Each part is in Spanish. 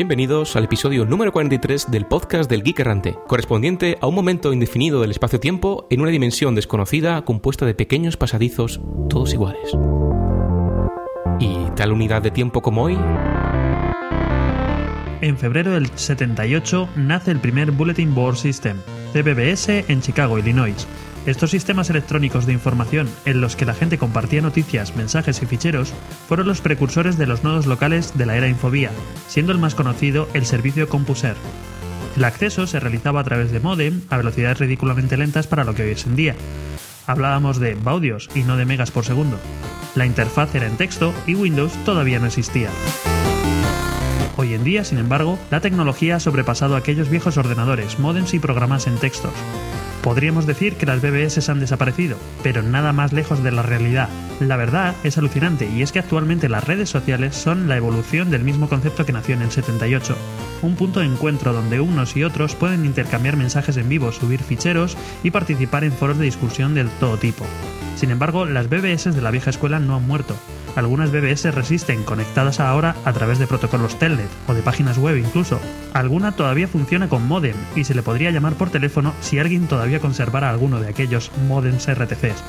Bienvenidos al episodio número 43 del podcast del Geek Errante, correspondiente a un momento indefinido del espacio-tiempo en una dimensión desconocida compuesta de pequeños pasadizos, todos iguales. ¿Y tal unidad de tiempo como hoy? En febrero del 78 nace el primer Bulletin Board System, CBBS, en Chicago, Illinois. Estos sistemas electrónicos de información en los que la gente compartía noticias, mensajes y ficheros fueron los precursores de los nodos locales de la era Infobía, siendo el más conocido el servicio CompuServe. El acceso se realizaba a través de modem a velocidades ridículamente lentas para lo que hoy es en día. Hablábamos de baudios y no de megas por segundo. La interfaz era en texto y Windows todavía no existía. Hoy en día, sin embargo, la tecnología ha sobrepasado aquellos viejos ordenadores, modems y programas en textos. Podríamos decir que las BBS han desaparecido, pero nada más lejos de la realidad. La verdad es alucinante y es que actualmente las redes sociales son la evolución del mismo concepto que nació en el 78. Un punto de encuentro donde unos y otros pueden intercambiar mensajes en vivo, subir ficheros y participar en foros de discusión de todo tipo. Sin embargo, las BBS de la vieja escuela no han muerto. Algunas BBS resisten, conectadas ahora a través de protocolos Telnet o de páginas web incluso. Alguna todavía funciona con modem y se le podría llamar por teléfono si alguien todavía conservara alguno de aquellos modems RTCs.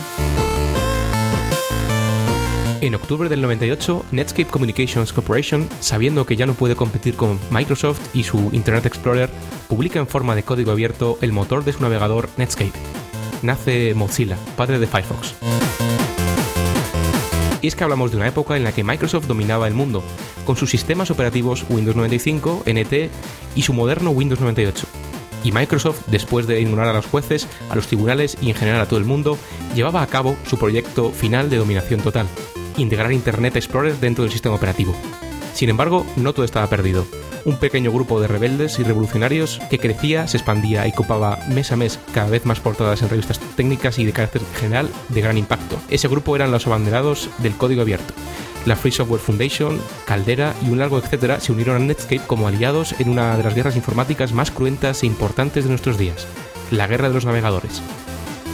En octubre del 98, Netscape Communications Corporation, sabiendo que ya no puede competir con Microsoft y su Internet Explorer, publica en forma de código abierto el motor de su navegador Netscape. Nace Mozilla, padre de Firefox. Y es que hablamos de una época en la que Microsoft dominaba el mundo, con sus sistemas operativos Windows 95, NT y su moderno Windows 98. Y Microsoft, después de ignorar a los jueces, a los tribunales y en general a todo el mundo, llevaba a cabo su proyecto final de dominación total, integrar Internet Explorer dentro del sistema operativo. Sin embargo, no todo estaba perdido. Un pequeño grupo de rebeldes y revolucionarios que crecía, se expandía y copaba mes a mes cada vez más portadas en revistas técnicas y de carácter general de gran impacto. Ese grupo eran los abanderados del código abierto. La Free Software Foundation, Caldera y un largo etcétera se unieron a Netscape como aliados en una de las guerras informáticas más cruentas e importantes de nuestros días, la guerra de los navegadores.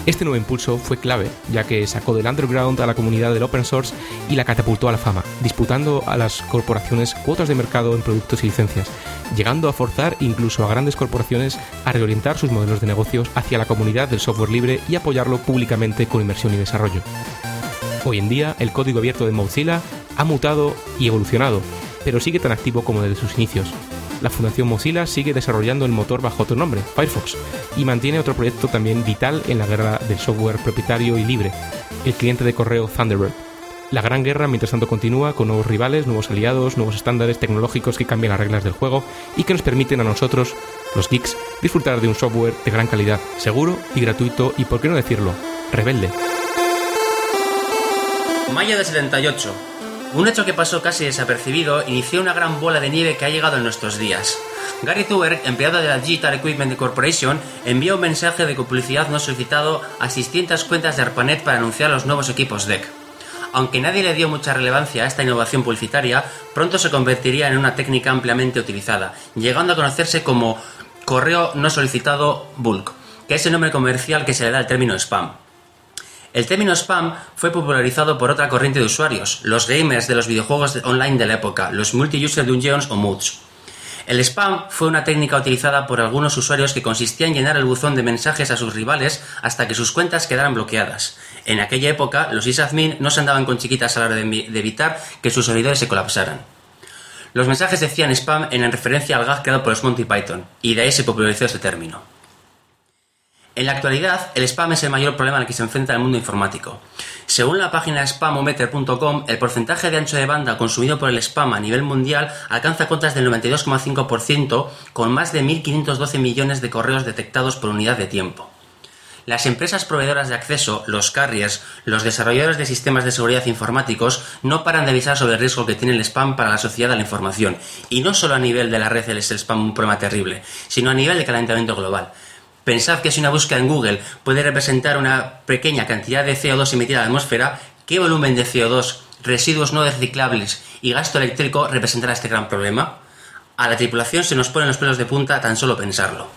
Este nuevo impulso fue clave, ya que sacó del underground a la comunidad del open source y la catapultó a la fama, disputando a las corporaciones cuotas de mercado en productos y licencias, llegando a forzar incluso a grandes corporaciones a reorientar sus modelos de negocios hacia la comunidad del software libre y apoyarlo públicamente con inversión y desarrollo. Hoy en día, el código abierto de Mozilla ha mutado y evolucionado, pero sigue tan activo como desde sus inicios, la Fundación Mozilla sigue desarrollando el motor bajo otro nombre, Firefox, y mantiene otro proyecto también vital en la guerra del software propietario y libre, el cliente de correo Thunderbird. La gran guerra mientras tanto continúa con nuevos rivales, nuevos aliados, nuevos estándares tecnológicos que cambian las reglas del juego y que nos permiten a nosotros, los geeks, disfrutar de un software de gran calidad, seguro y gratuito y, por qué no decirlo, rebelde. Mayo de 78. Un hecho que pasó casi desapercibido inició una gran bola de nieve que ha llegado en nuestros días. Gary Zuberg, empleado de la Digital Equipment Corporation, envió un mensaje de publicidad no solicitado a 600 cuentas de ARPANET para anunciar los nuevos equipos DEC. Aunque nadie le dio mucha relevancia a esta innovación publicitaria, pronto se convertiría en una técnica ampliamente utilizada, llegando a conocerse como correo no solicitado bulk, que es el nombre comercial que se le da al término spam. El término spam fue popularizado por otra corriente de usuarios, los gamers de los videojuegos online de la época, los multi-user dungeons o moods. El spam fue una técnica utilizada por algunos usuarios que consistía en llenar el buzón de mensajes a sus rivales hasta que sus cuentas quedaran bloqueadas. En aquella época, los sysadmin no se andaban con chiquitas a la hora de evitar que sus servidores se colapsaran. Los mensajes decían spam en referencia al gag creado por los Monty Python, y de ahí se popularizó este término. En la actualidad, el spam es el mayor problema al que se enfrenta el mundo informático. Según la página spamometer.com, el porcentaje de ancho de banda consumido por el spam a nivel mundial alcanza cotas del 92,5%, con más de 1.512 millones de correos detectados por unidad de tiempo. Las empresas proveedoras de acceso, los carriers, los desarrolladores de sistemas de seguridad informáticos no paran de avisar sobre el riesgo que tiene el spam para la sociedad de la información. Y no solo a nivel de la red es el spam un problema terrible, sino a nivel de calentamiento global. Pensad que si una búsqueda en Google puede representar una pequeña cantidad de CO2 emitida a la atmósfera, ¿qué volumen de CO2, residuos no reciclables y gasto eléctrico representará este gran problema? A la tripulación se nos ponen los pelos de punta tan solo pensarlo.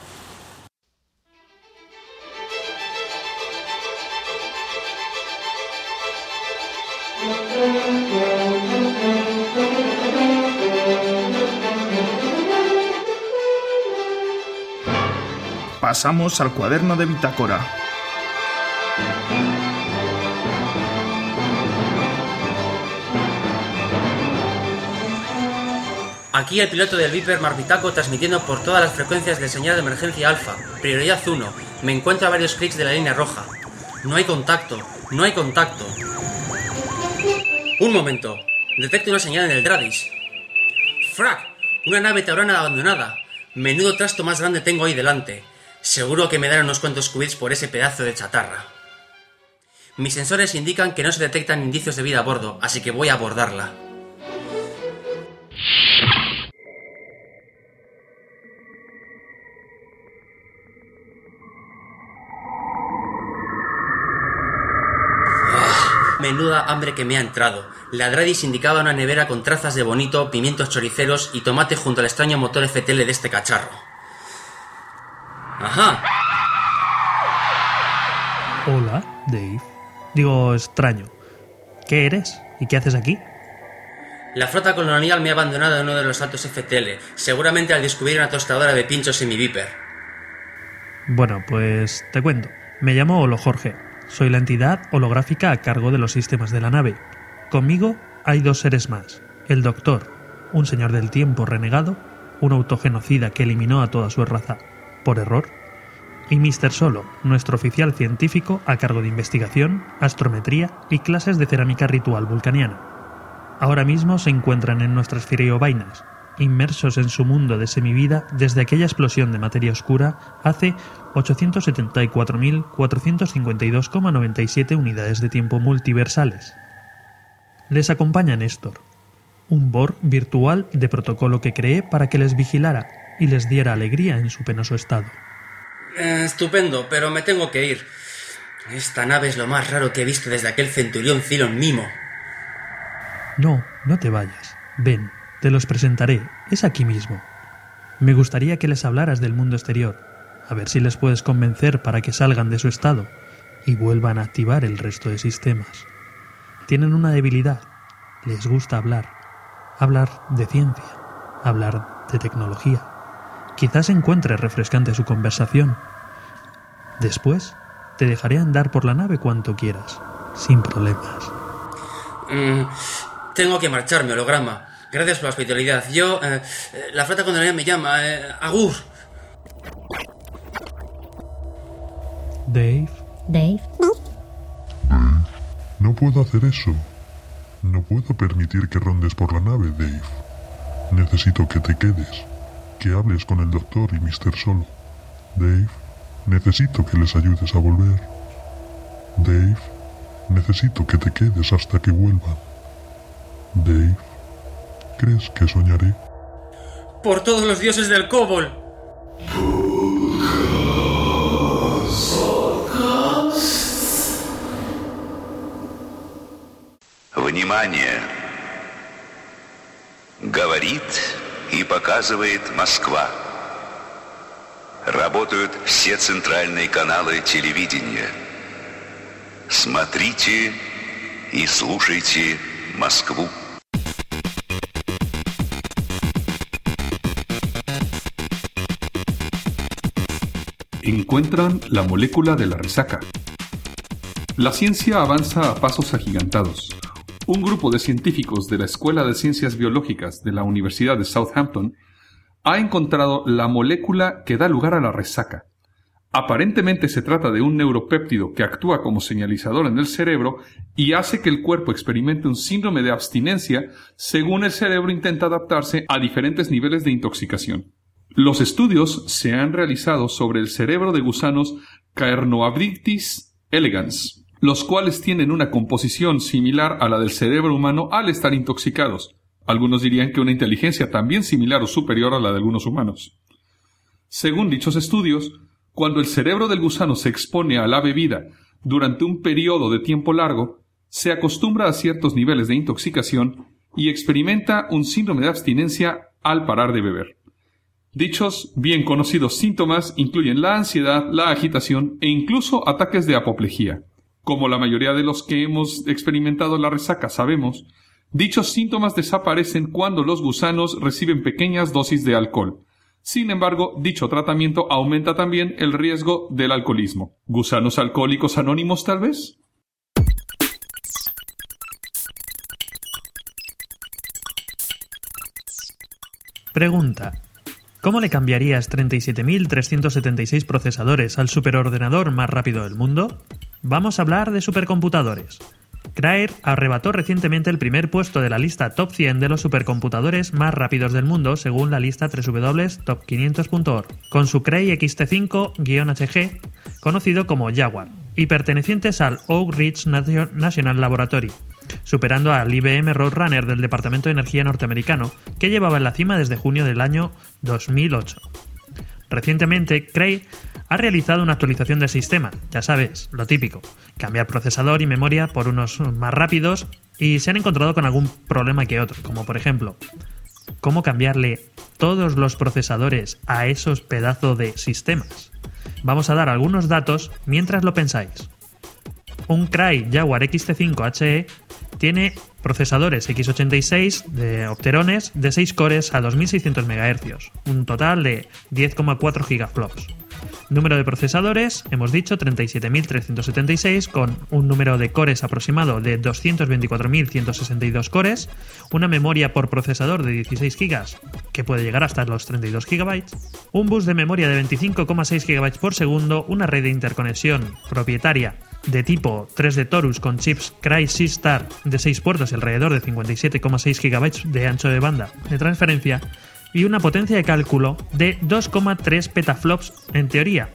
Pasamos al cuaderno de bitácora. Aquí el piloto del Viper Marpitaco transmitiendo por todas las frecuencias del señal de emergencia alfa. Prioridad 1. Me encuentro a varios clics de la línea roja. No hay contacto. No hay contacto. Un momento. Detecto una señal en el Dradis. ¡Frac! Una nave taurana abandonada. Menudo trasto más grande tengo ahí delante. Seguro que me darán unos cuantos qubits por ese pedazo de chatarra. Mis sensores indican que no se detectan indicios de vida a bordo, así que voy a abordarla. Menuda hambre que me ha entrado. La Dradis indicaba una nevera con trazas de bonito, pimientos choriceros y tomate junto al extraño motor FTL de este cacharro. ¡Ajá! Hola, Dave. Digo, extraño. ¿Qué eres? ¿Y qué haces aquí? La flota colonial me ha abandonado en uno de los saltos FTL, seguramente al descubrir una tostadora de pinchos en mi Viper. Bueno, pues te cuento. Me llamo Olo Jorge. Soy la entidad holográfica a cargo de los sistemas de la nave. Conmigo hay dos seres más. El Doctor, un señor del tiempo renegado, un autogenocida que eliminó a toda su raza, por error, y Mr. Solo, nuestro oficial científico a cargo de investigación, astrometría y clases de cerámica ritual vulcaniana. Ahora mismo se encuentran en nuestras vainas, inmersos en su mundo de semivida desde aquella explosión de materia oscura hace 874.452,97 unidades de tiempo multiversales. Les acompaña Néstor, un Borg virtual de protocolo que creé para que les vigilara y les diera alegría en su penoso estado. Eh, estupendo, pero me tengo que ir. Esta nave es lo más raro que he visto desde aquel centurión Cylon Mimo. No, no te vayas. Ven, te los presentaré. Es aquí mismo. Me gustaría que les hablaras del mundo exterior, a ver si les puedes convencer para que salgan de su estado y vuelvan a activar el resto de sistemas. Tienen una debilidad. Les gusta hablar. Hablar de ciencia. Hablar de tecnología. Quizás encuentre refrescante su conversación. Después, te dejaré andar por la nave cuanto quieras, sin problemas. Mm, tengo que marcharme, holograma. Gracias por la hospitalidad. Yo, eh, eh, la flota colonial me llama. Eh, Agur. Dave. Dave. No puedo hacer eso. No puedo permitir que rondes por la nave, Dave. Necesito que te quedes, que hables con el doctor y Mr. Solo. Dave, necesito que les ayudes a volver. Dave, necesito que te quedes hasta que vuelvan. Dave, ¿crees que soñaré? Por todos los dioses del Cobol. Внимание! Говорит и показывает Москва. Работают все центральные каналы телевидения. Смотрите и слушайте Москву. Encuentran la molécula de la resaca. La ciencia avanza a pasos agigantados. Un grupo de científicos de la Escuela de Ciencias Biológicas de la Universidad de Southampton ha encontrado la molécula que da lugar a la resaca. Aparentemente se trata de un neuropéptido que actúa como señalizador en el cerebro y hace que el cuerpo experimente un síndrome de abstinencia según el cerebro intenta adaptarse a diferentes niveles de intoxicación. Los estudios se han realizado sobre el cerebro de gusanos Caernoabdictis elegans, los cuales tienen una composición similar a la del cerebro humano al estar intoxicados. Algunos dirían que una inteligencia también similar o superior a la de algunos humanos. Según dichos estudios, cuando el cerebro del gusano se expone a la bebida durante un periodo de tiempo largo, se acostumbra a ciertos niveles de intoxicación y experimenta un síndrome de abstinencia al parar de beber. Dichos bien conocidos síntomas incluyen la ansiedad, la agitación e incluso ataques de apoplejía. Como la mayoría de los que hemos experimentado la resaca sabemos, dichos síntomas desaparecen cuando los gusanos reciben pequeñas dosis de alcohol. Sin embargo, dicho tratamiento aumenta también el riesgo del alcoholismo. ¿Gusanos alcohólicos anónimos tal vez? Pregunta. ¿Cómo le cambiarías 37.376 procesadores al superordenador más rápido del mundo? Vamos a hablar de supercomputadores. Cray arrebató recientemente el primer puesto de la lista top 100 de los supercomputadores más rápidos del mundo según la lista www.top500.org, con su Cray XT5-HG, conocido como Jaguar, y pertenecientes al Oak Ridge National Laboratory, superando al IBM Roadrunner del Departamento de Energía norteamericano, que llevaba en la cima desde junio del año 2008. Recientemente, Cray ha realizado una actualización del sistema, ya sabes, lo típico, cambiar procesador y memoria por unos más rápidos y se han encontrado con algún problema que otro, como por ejemplo, cómo cambiarle todos los procesadores a esos pedazos de sistemas. Vamos a dar algunos datos mientras lo pensáis. Un Cray Jaguar XT5 HE tiene procesadores x86 de Opterones de 6 cores a 2600 MHz, un total de 10,4 gigaflops. Número de procesadores, hemos dicho 37.376 con un número de cores aproximado de 224.162 cores, una memoria por procesador de 16 GB que puede llegar hasta los 32 GB, un bus de memoria de 25,6 GB por segundo, una red de interconexión propietaria de tipo 3D Torus con chips Cry Star de 6 puertos y alrededor de 57,6 GB de ancho de banda de transferencia y una potencia de cálculo de 2,3 petaflops en teoría,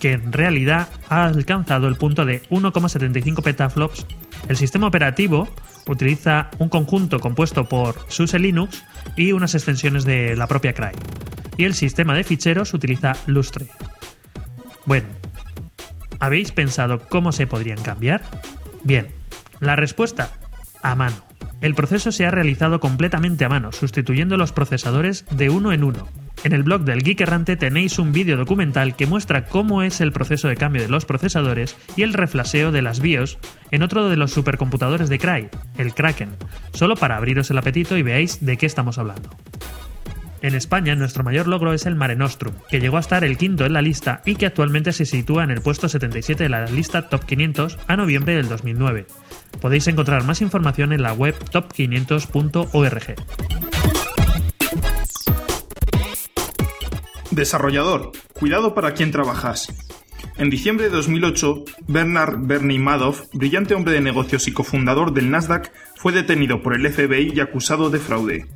que en realidad ha alcanzado el punto de 1,75 petaflops. El sistema operativo utiliza un conjunto compuesto por SUSE Linux y unas extensiones de la propia Cry. Y el sistema de ficheros utiliza Lustre. Bueno, ¿habéis pensado cómo se podrían cambiar? Bien, la respuesta, a mano. El proceso se ha realizado completamente a mano, sustituyendo los procesadores de uno en uno. En el blog del Geek Errante tenéis un vídeo documental que muestra cómo es el proceso de cambio de los procesadores y el reflaseo de las BIOS en otro de los supercomputadores de Cray, el Kraken, solo para abriros el apetito y veáis de qué estamos hablando. En España, nuestro mayor logro es el Mare Nostrum, que llegó a estar el quinto en la lista y que actualmente se sitúa en el puesto 77 de la lista Top 500 a noviembre del 2009. Podéis encontrar más información en la web top500.org. Desarrollador, cuidado para quien trabajas. En diciembre de 2008, Bernard Bernie Madoff, brillante hombre de negocios y cofundador del Nasdaq, fue detenido por el FBI y acusado de fraude.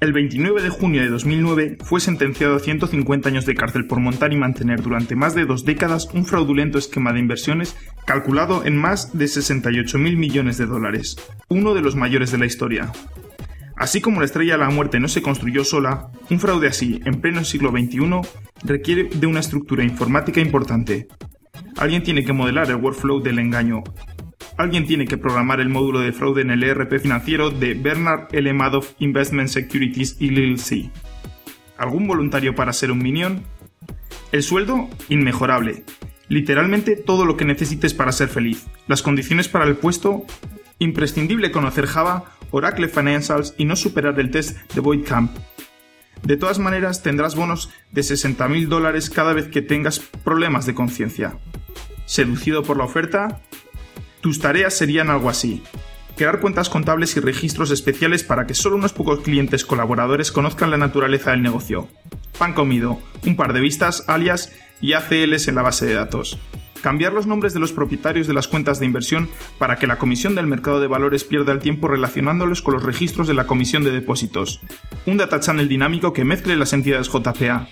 El 29 de junio de 2009 fue sentenciado a 150 años de cárcel por montar y mantener durante más de dos décadas un fraudulento esquema de inversiones calculado en más de 68 mil millones de dólares, uno de los mayores de la historia. Así como la estrella de la muerte no se construyó sola, un fraude así, en pleno siglo XXI, requiere de una estructura informática importante. Alguien tiene que modelar el workflow del engaño, alguien tiene que programar el módulo de fraude en el ERP financiero de Bernard L. Madoff Investment Securities LLC. ¿Algún voluntario para ser un minion? El sueldo, inmejorable. Literalmente todo lo que necesites para ser feliz. Las condiciones para el puesto, imprescindible conocer Java, Oracle Financials y no superar el test de Void Camp. De todas maneras, tendrás bonos de 60.000 dólares cada vez que tengas problemas de conciencia. ¿Seducido por la oferta? Tus tareas serían algo así. Crear cuentas contables y registros especiales para que solo unos pocos clientes colaboradores conozcan la naturaleza del negocio. Pan comido, un par de vistas, alias y ACLs en la base de datos. Cambiar los nombres de los propietarios de las cuentas de inversión para que la Comisión del Mercado de Valores pierda el tiempo relacionándolos con los registros de la Comisión de Depósitos. Un data channel dinámico que mezcle las entidades JPA.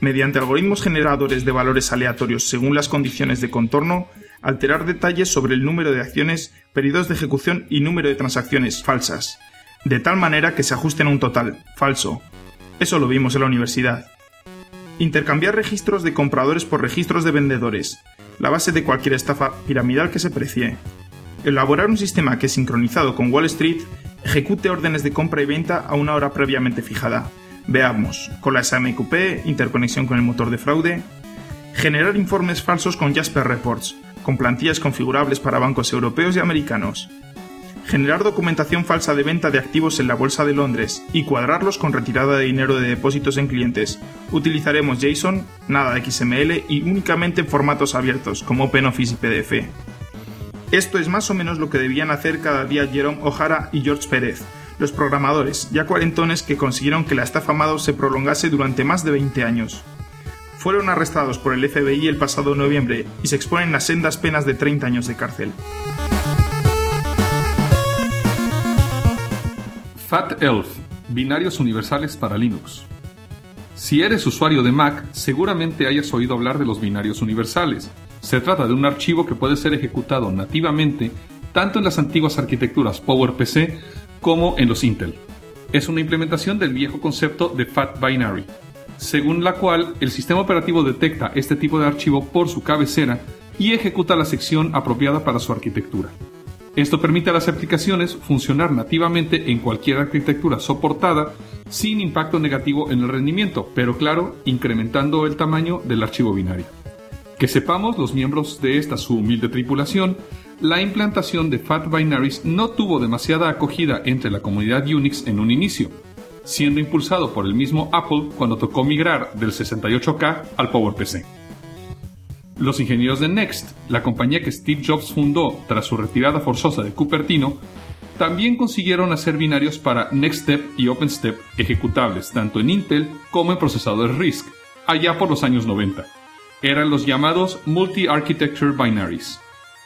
Mediante algoritmos generadores de valores aleatorios según las condiciones de contorno, alterar detalles sobre el número de acciones, periodos de ejecución y número de transacciones falsas, de tal manera que se ajusten a un total falso. Eso lo vimos en la universidad. Intercambiar registros de compradores por registros de vendedores, la base de cualquier estafa piramidal que se precie. Elaborar un sistema que, sincronizado con Wall Street, ejecute órdenes de compra y venta a una hora previamente fijada. Veamos, con la SMQP, interconexión con el motor de fraude. Generar informes falsos con Jasper Reports, con plantillas configurables para bancos europeos y americanos. generar documentación falsa de venta de activos en la Bolsa de Londres y cuadrarlos con retirada de dinero de depósitos en clientes. Utilizaremos JSON, nada XML y únicamente en formatos abiertos como OpenOffice y PDF. Esto es más o menos lo que debían hacer cada día Jerome O'Hara y George Pérez, los programadores, ya cuarentones que consiguieron que la estafa Madoff se prolongase durante más de 20 años. Fueron arrestados por el FBI el pasado noviembre y se exponen a sendas penas de 30 años de cárcel. FatElf, binarios universales para Linux. Si eres usuario de Mac, seguramente hayas oído hablar de los binarios universales. Se trata de un archivo que puede ser ejecutado nativamente tanto en las antiguas arquitecturas PowerPC como en los Intel. Es una implementación del viejo concepto de Fat Binary, según la cual el sistema operativo detecta este tipo de archivo por su cabecera y ejecuta la sección apropiada para su arquitectura. Esto permite a las aplicaciones funcionar nativamente en cualquier arquitectura soportada sin impacto negativo en el rendimiento, pero claro, incrementando el tamaño del archivo binario. Que sepamos los miembros de esta su humilde tripulación, la implantación de Fat Binaries no tuvo demasiada acogida entre la comunidad Unix en un inicio, siendo impulsado por el mismo Apple cuando tocó migrar del 68K al PowerPC. Los ingenieros de Next, la compañía que Steve Jobs fundó tras su retirada forzosa de Cupertino, también consiguieron hacer binarios para NextStep y OpenStep ejecutables tanto en Intel como en procesadores RISC, allá por los años 90. Eran los llamados Multi-Architecture Binaries.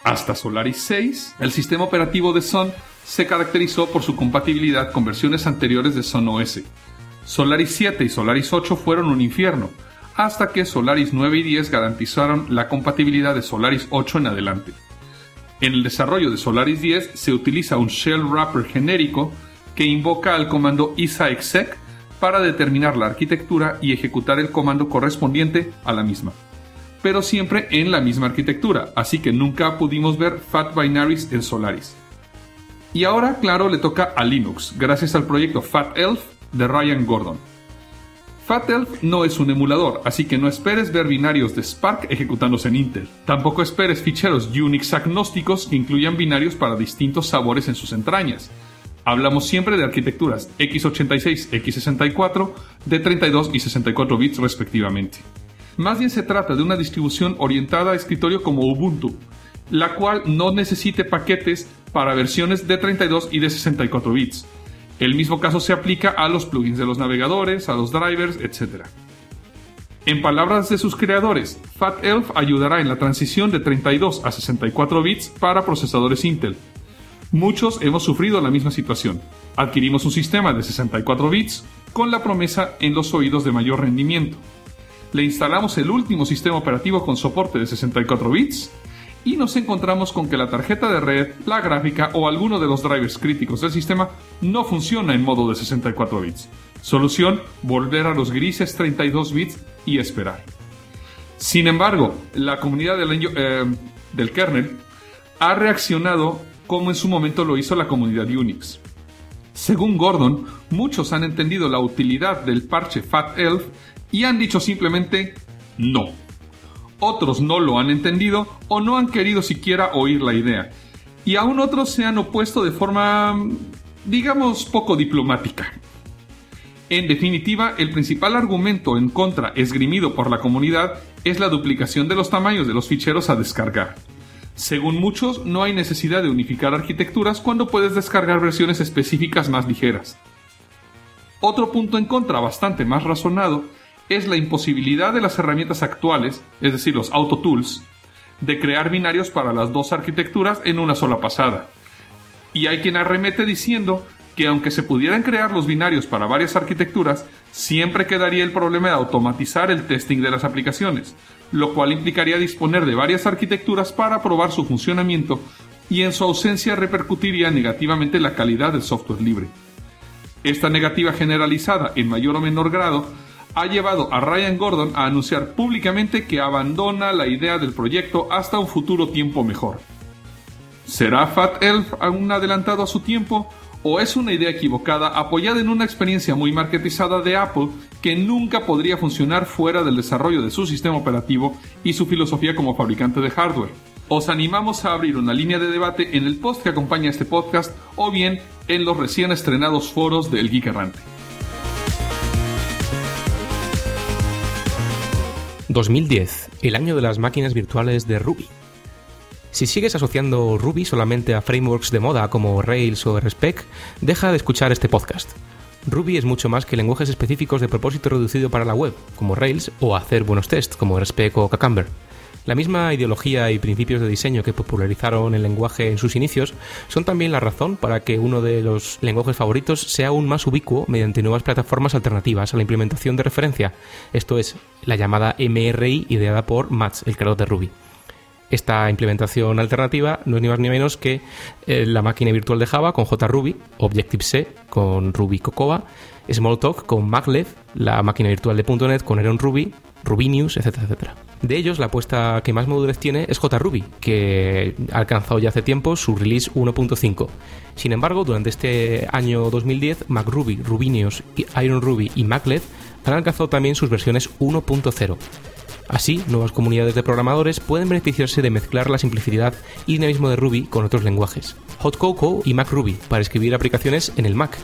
Hasta Solaris 6, el sistema operativo de Sun se caracterizó por su compatibilidad con versiones anteriores de Sun OS. Solaris 7 y Solaris 8 fueron un infierno, hasta que Solaris 9 y 10 garantizaron la compatibilidad de Solaris 8 en adelante. En el desarrollo de Solaris 10 se utiliza un shell wrapper genérico que invoca al comando isaexec para determinar la arquitectura y ejecutar el comando correspondiente a la misma. Pero siempre en la misma arquitectura, así que nunca pudimos ver Fat Binaries en Solaris. Y ahora, claro, le toca a Linux, gracias al proyecto FatElf de Ryan Gordon. FatElf no es un emulador, así que no esperes ver binarios de Spark ejecutándose en Intel. Tampoco esperes ficheros Unix agnósticos que incluyan binarios para distintos sabores en sus entrañas. Hablamos siempre de arquitecturas x86, x64 de 32 y 64 bits respectivamente. Más bien se trata de una distribución orientada a escritorio como Ubuntu, la cual no necesite paquetes para versiones de 32 y de 64 bits el mismo caso se aplica a los plugins de los navegadores, a los drivers, etc. En palabras de sus creadores, FatElf ayudará en la transición de 32 a 64 bits para procesadores Intel. Muchos hemos sufrido la misma situación. Adquirimos un sistema de 64 bits con la promesa en los oídos de mayor rendimiento. Le instalamos el último sistema operativo con soporte de 64 bits y nos encontramos con que la tarjeta de red, la gráfica o alguno de los drivers críticos del sistema no funciona en modo de 64 bits. Solución, volver a los grises 32 bits y esperar. Sin embargo, la comunidad del, eh, del kernel ha reaccionado como en su momento lo hizo la comunidad Unix. Según Gordon, muchos han entendido la utilidad del parche FatElf y han dicho simplemente no otros no lo han entendido o no han querido siquiera oír la idea, y aún otros se han opuesto de forma, digamos, poco diplomática. En definitiva, el principal argumento en contra esgrimido por la comunidad es la duplicación de los tamaños de los ficheros a descargar. Según muchos, no hay necesidad de unificar arquitecturas cuando puedes descargar versiones específicas más ligeras. Otro punto en contra bastante más razonado es la imposibilidad de las herramientas actuales, es decir, los auto tools, de crear binarios para las dos arquitecturas en una sola pasada. Y hay quien arremete diciendo que aunque se pudieran crear los binarios para varias arquitecturas, siempre quedaría el problema de automatizar el testing de las aplicaciones, lo cual implicaría disponer de varias arquitecturas para probar su funcionamiento y en su ausencia repercutiría negativamente la calidad del software libre. Esta negativa generalizada en mayor o menor grado ha llevado a Ryan Gordon a anunciar públicamente que abandona la idea del proyecto hasta un futuro tiempo mejor. ¿Será Fat Elf aún adelantado a su tiempo? ¿O es una idea equivocada apoyada en una experiencia muy marketizada de Apple que nunca podría funcionar fuera del desarrollo de su sistema operativo y su filosofía como fabricante de hardware? os animamos a abrir una línea de debate en el post que acompaña este podcast o bien en los recién estrenados foros del Geek Errante. 2010, el año de las máquinas virtuales de Ruby. Si sigues asociando Ruby solamente a frameworks de moda como Rails o RSpec, deja de escuchar este podcast. Ruby es mucho más que lenguajes específicos de propósito reducido para la web, como Rails, o hacer buenos tests, como RSpec o Cucumber. La misma ideología y principios de diseño que popularizaron el lenguaje en sus inicios son también la razón para que uno de los lenguajes favoritos sea aún más ubicuo mediante nuevas plataformas alternativas a la implementación de referencia, esto es, la llamada MRI ideada por Mats, el creador de Ruby. Esta implementación alternativa no es ni más ni menos que eh, la máquina virtual de Java con JRuby, Objective-C con Ruby Cocoa, Smalltalk con Maglev, la máquina virtual de .NET con Heron Ruby, Rubinius, etcétera, etcétera. De ellos, la apuesta que más madurez tiene es JRuby, que ha alcanzado ya hace tiempo su release 1.5. Sin embargo, durante este año 2010, MacRuby, Rubinius, Iron Ruby y Maglev han alcanzado también sus versiones 1.0. Así, nuevas comunidades de programadores pueden beneficiarse de mezclar la simplicidad y dinamismo de Ruby con otros lenguajes. Hot Cocoa y MacRuby para escribir aplicaciones en el Mac.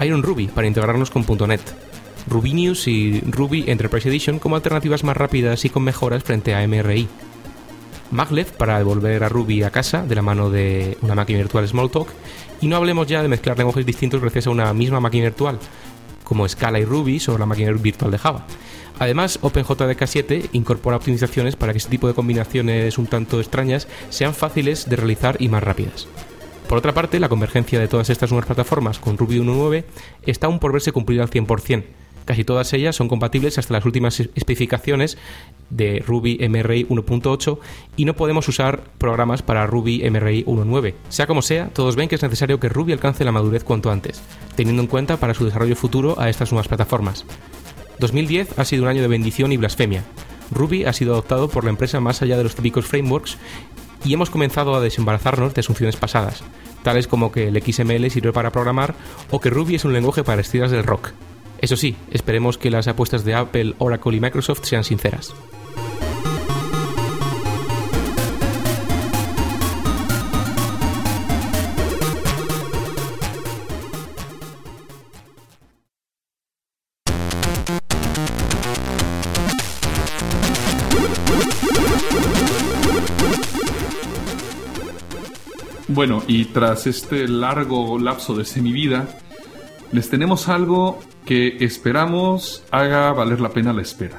Iron Ruby para integrarnos con .NET. Rubinius y Ruby Enterprise Edition como alternativas más rápidas y con mejoras frente a MRI. Maglev para devolver a Ruby a casa de la mano de una máquina virtual Smalltalk y no hablemos ya de mezclar lenguajes distintos gracias a una misma máquina virtual, como Scala y Ruby sobre la máquina virtual de Java. Además, OpenJDK7 incorpora optimizaciones para que este tipo de combinaciones un tanto extrañas sean fáciles de realizar y más rápidas. Por otra parte, la convergencia de todas estas nuevas plataformas con Ruby 1.9 está aún por verse cumplida al 100%, Casi todas ellas son compatibles hasta las últimas especificaciones de Ruby MRI 1.8 y no podemos usar programas para Ruby MRI 1.9. Sea como sea, todos ven que es necesario que Ruby alcance la madurez cuanto antes, teniendo en cuenta para su desarrollo futuro a estas nuevas plataformas. 2010 ha sido un año de bendición y blasfemia. Ruby ha sido adoptado por la empresa más allá de los típicos frameworks y hemos comenzado a desembarazarnos de asunciones pasadas, tales como que el XML sirve para programar o que Ruby es un lenguaje para estiras del rock. Eso sí, esperemos que las apuestas de Apple, Oracle y Microsoft sean sinceras. Bueno, y tras este largo lapso de semivida, les tenemos algo que esperamos haga valer la pena la espera.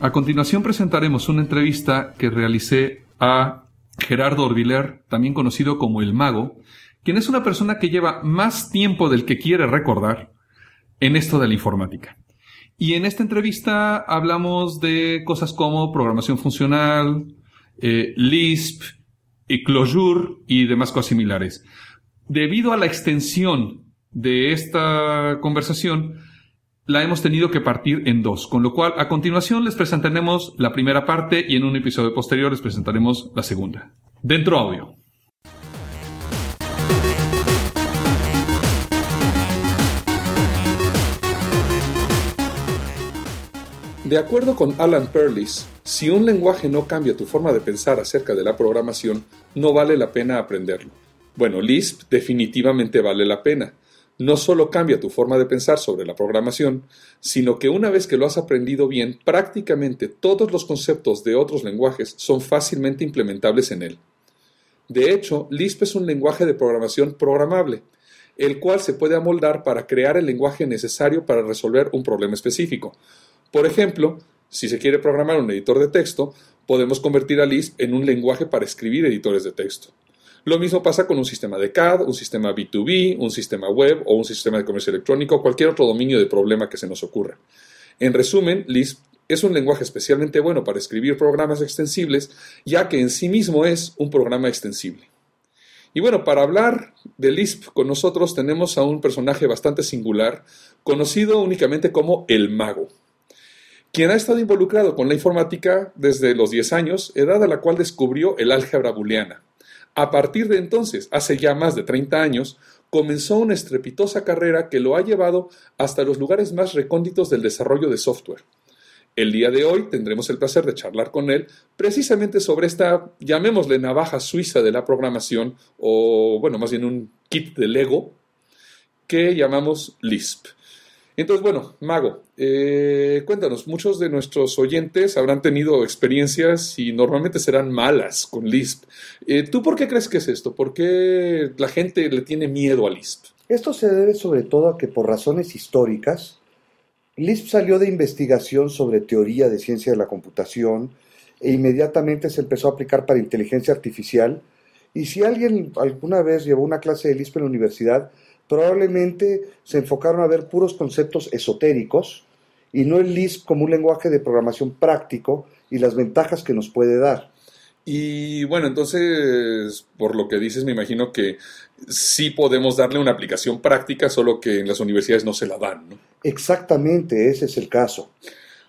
A continuación presentaremos una entrevista que realicé a Gerardo Orviller, también conocido como El Mago, quien es una persona que lleva más tiempo del que quiere recordar en esto de la informática. Y en esta entrevista hablamos de cosas como programación funcional, eh, Lisp, y Clojure y demás cosas similares. Debido a la extensión de esta conversación la hemos tenido que partir en dos, con lo cual a continuación les presentaremos la primera parte y en un episodio posterior les presentaremos la segunda. Dentro audio. De acuerdo con Alan Perlis, si un lenguaje no cambia tu forma de pensar acerca de la programación, no vale la pena aprenderlo. Bueno, Lisp definitivamente vale la pena no solo cambia tu forma de pensar sobre la programación, sino que una vez que lo has aprendido bien, prácticamente todos los conceptos de otros lenguajes son fácilmente implementables en él. De hecho, Lisp es un lenguaje de programación programable, el cual se puede amoldar para crear el lenguaje necesario para resolver un problema específico. Por ejemplo, si se quiere programar un editor de texto, podemos convertir a Lisp en un lenguaje para escribir editores de texto. Lo mismo pasa con un sistema de CAD, un sistema B2B, un sistema web o un sistema de comercio electrónico, cualquier otro dominio de problema que se nos ocurra. En resumen, Lisp es un lenguaje especialmente bueno para escribir programas extensibles, ya que en sí mismo es un programa extensible. Y bueno, para hablar de Lisp con nosotros tenemos a un personaje bastante singular, conocido únicamente como el mago, quien ha estado involucrado con la informática desde los 10 años, edad a la cual descubrió el álgebra booleana. A partir de entonces, hace ya más de 30 años, comenzó una estrepitosa carrera que lo ha llevado hasta los lugares más recónditos del desarrollo de software. El día de hoy tendremos el placer de charlar con él precisamente sobre esta, llamémosle navaja suiza de la programación, o bueno, más bien un kit de Lego, que llamamos Lisp. Entonces, bueno, Mago, eh, cuéntanos, muchos de nuestros oyentes habrán tenido experiencias y normalmente serán malas con Lisp. Eh, ¿Tú por qué crees que es esto? ¿Por qué la gente le tiene miedo a Lisp? Esto se debe sobre todo a que por razones históricas, Lisp salió de investigación sobre teoría de ciencia de la computación e inmediatamente se empezó a aplicar para inteligencia artificial. Y si alguien alguna vez llevó una clase de Lisp en la universidad, probablemente se enfocaron a ver puros conceptos esotéricos y no el Lisp como un lenguaje de programación práctico y las ventajas que nos puede dar. Y bueno, entonces, por lo que dices, me imagino que sí podemos darle una aplicación práctica, solo que en las universidades no se la dan, ¿no? Exactamente, ese es el caso.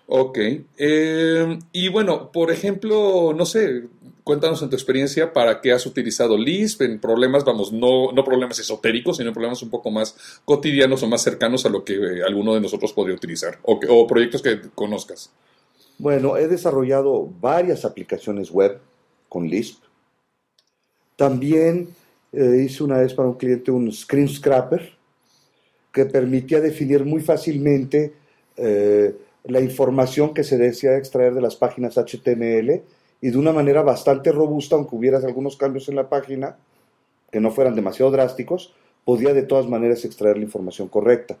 Ok. Eh, y bueno, por ejemplo, no sé, cuéntanos en tu experiencia para qué has utilizado Lisp en problemas, vamos, no, no problemas esotéricos, sino problemas un poco más cotidianos o más cercanos a lo que eh, alguno de nosotros podría utilizar o, proyectos que conozcas. Bueno, he desarrollado varias aplicaciones web con Lisp. También eh, hice una vez para un cliente un screen scrapper que permitía definir muy fácilmente eh, la información que se desea extraer de las páginas HTML y de una manera bastante robusta, aunque hubiera algunos cambios en la página que no fueran demasiado drásticos, podía de todas maneras extraer la información correcta.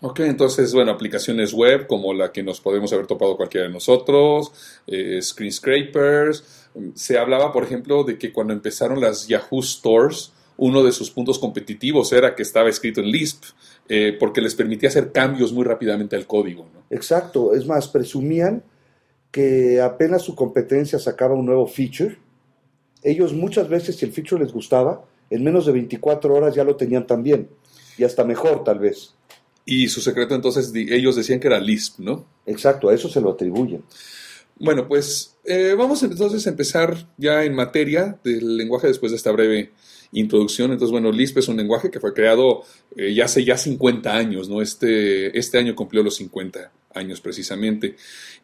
Ok, entonces, bueno, aplicaciones web como la que nos podemos haber topado cualquiera de nosotros, eh, screen scrapers. Se hablaba, por ejemplo, de que cuando empezaron las Yahoo Stores, uno de sus puntos competitivos era que estaba escrito en Lisp, eh, porque les permitía hacer cambios muy rápidamente al código. ¿no? Exacto, es más, presumían que apenas su competencia sacaba un nuevo feature, ellos muchas veces, si el feature les gustaba, en menos de 24 horas ya lo tenían también, y hasta mejor tal vez. Y su secreto entonces, ellos decían que era Lisp, ¿no? Exacto, a eso se lo atribuyen. Bueno, pues eh, vamos entonces a empezar ya en materia del lenguaje después de esta breve introducción. Entonces, bueno, Lisp es un lenguaje que fue creado eh, ya hace ya 50 años, ¿no? Este, este año cumplió los 50 años precisamente.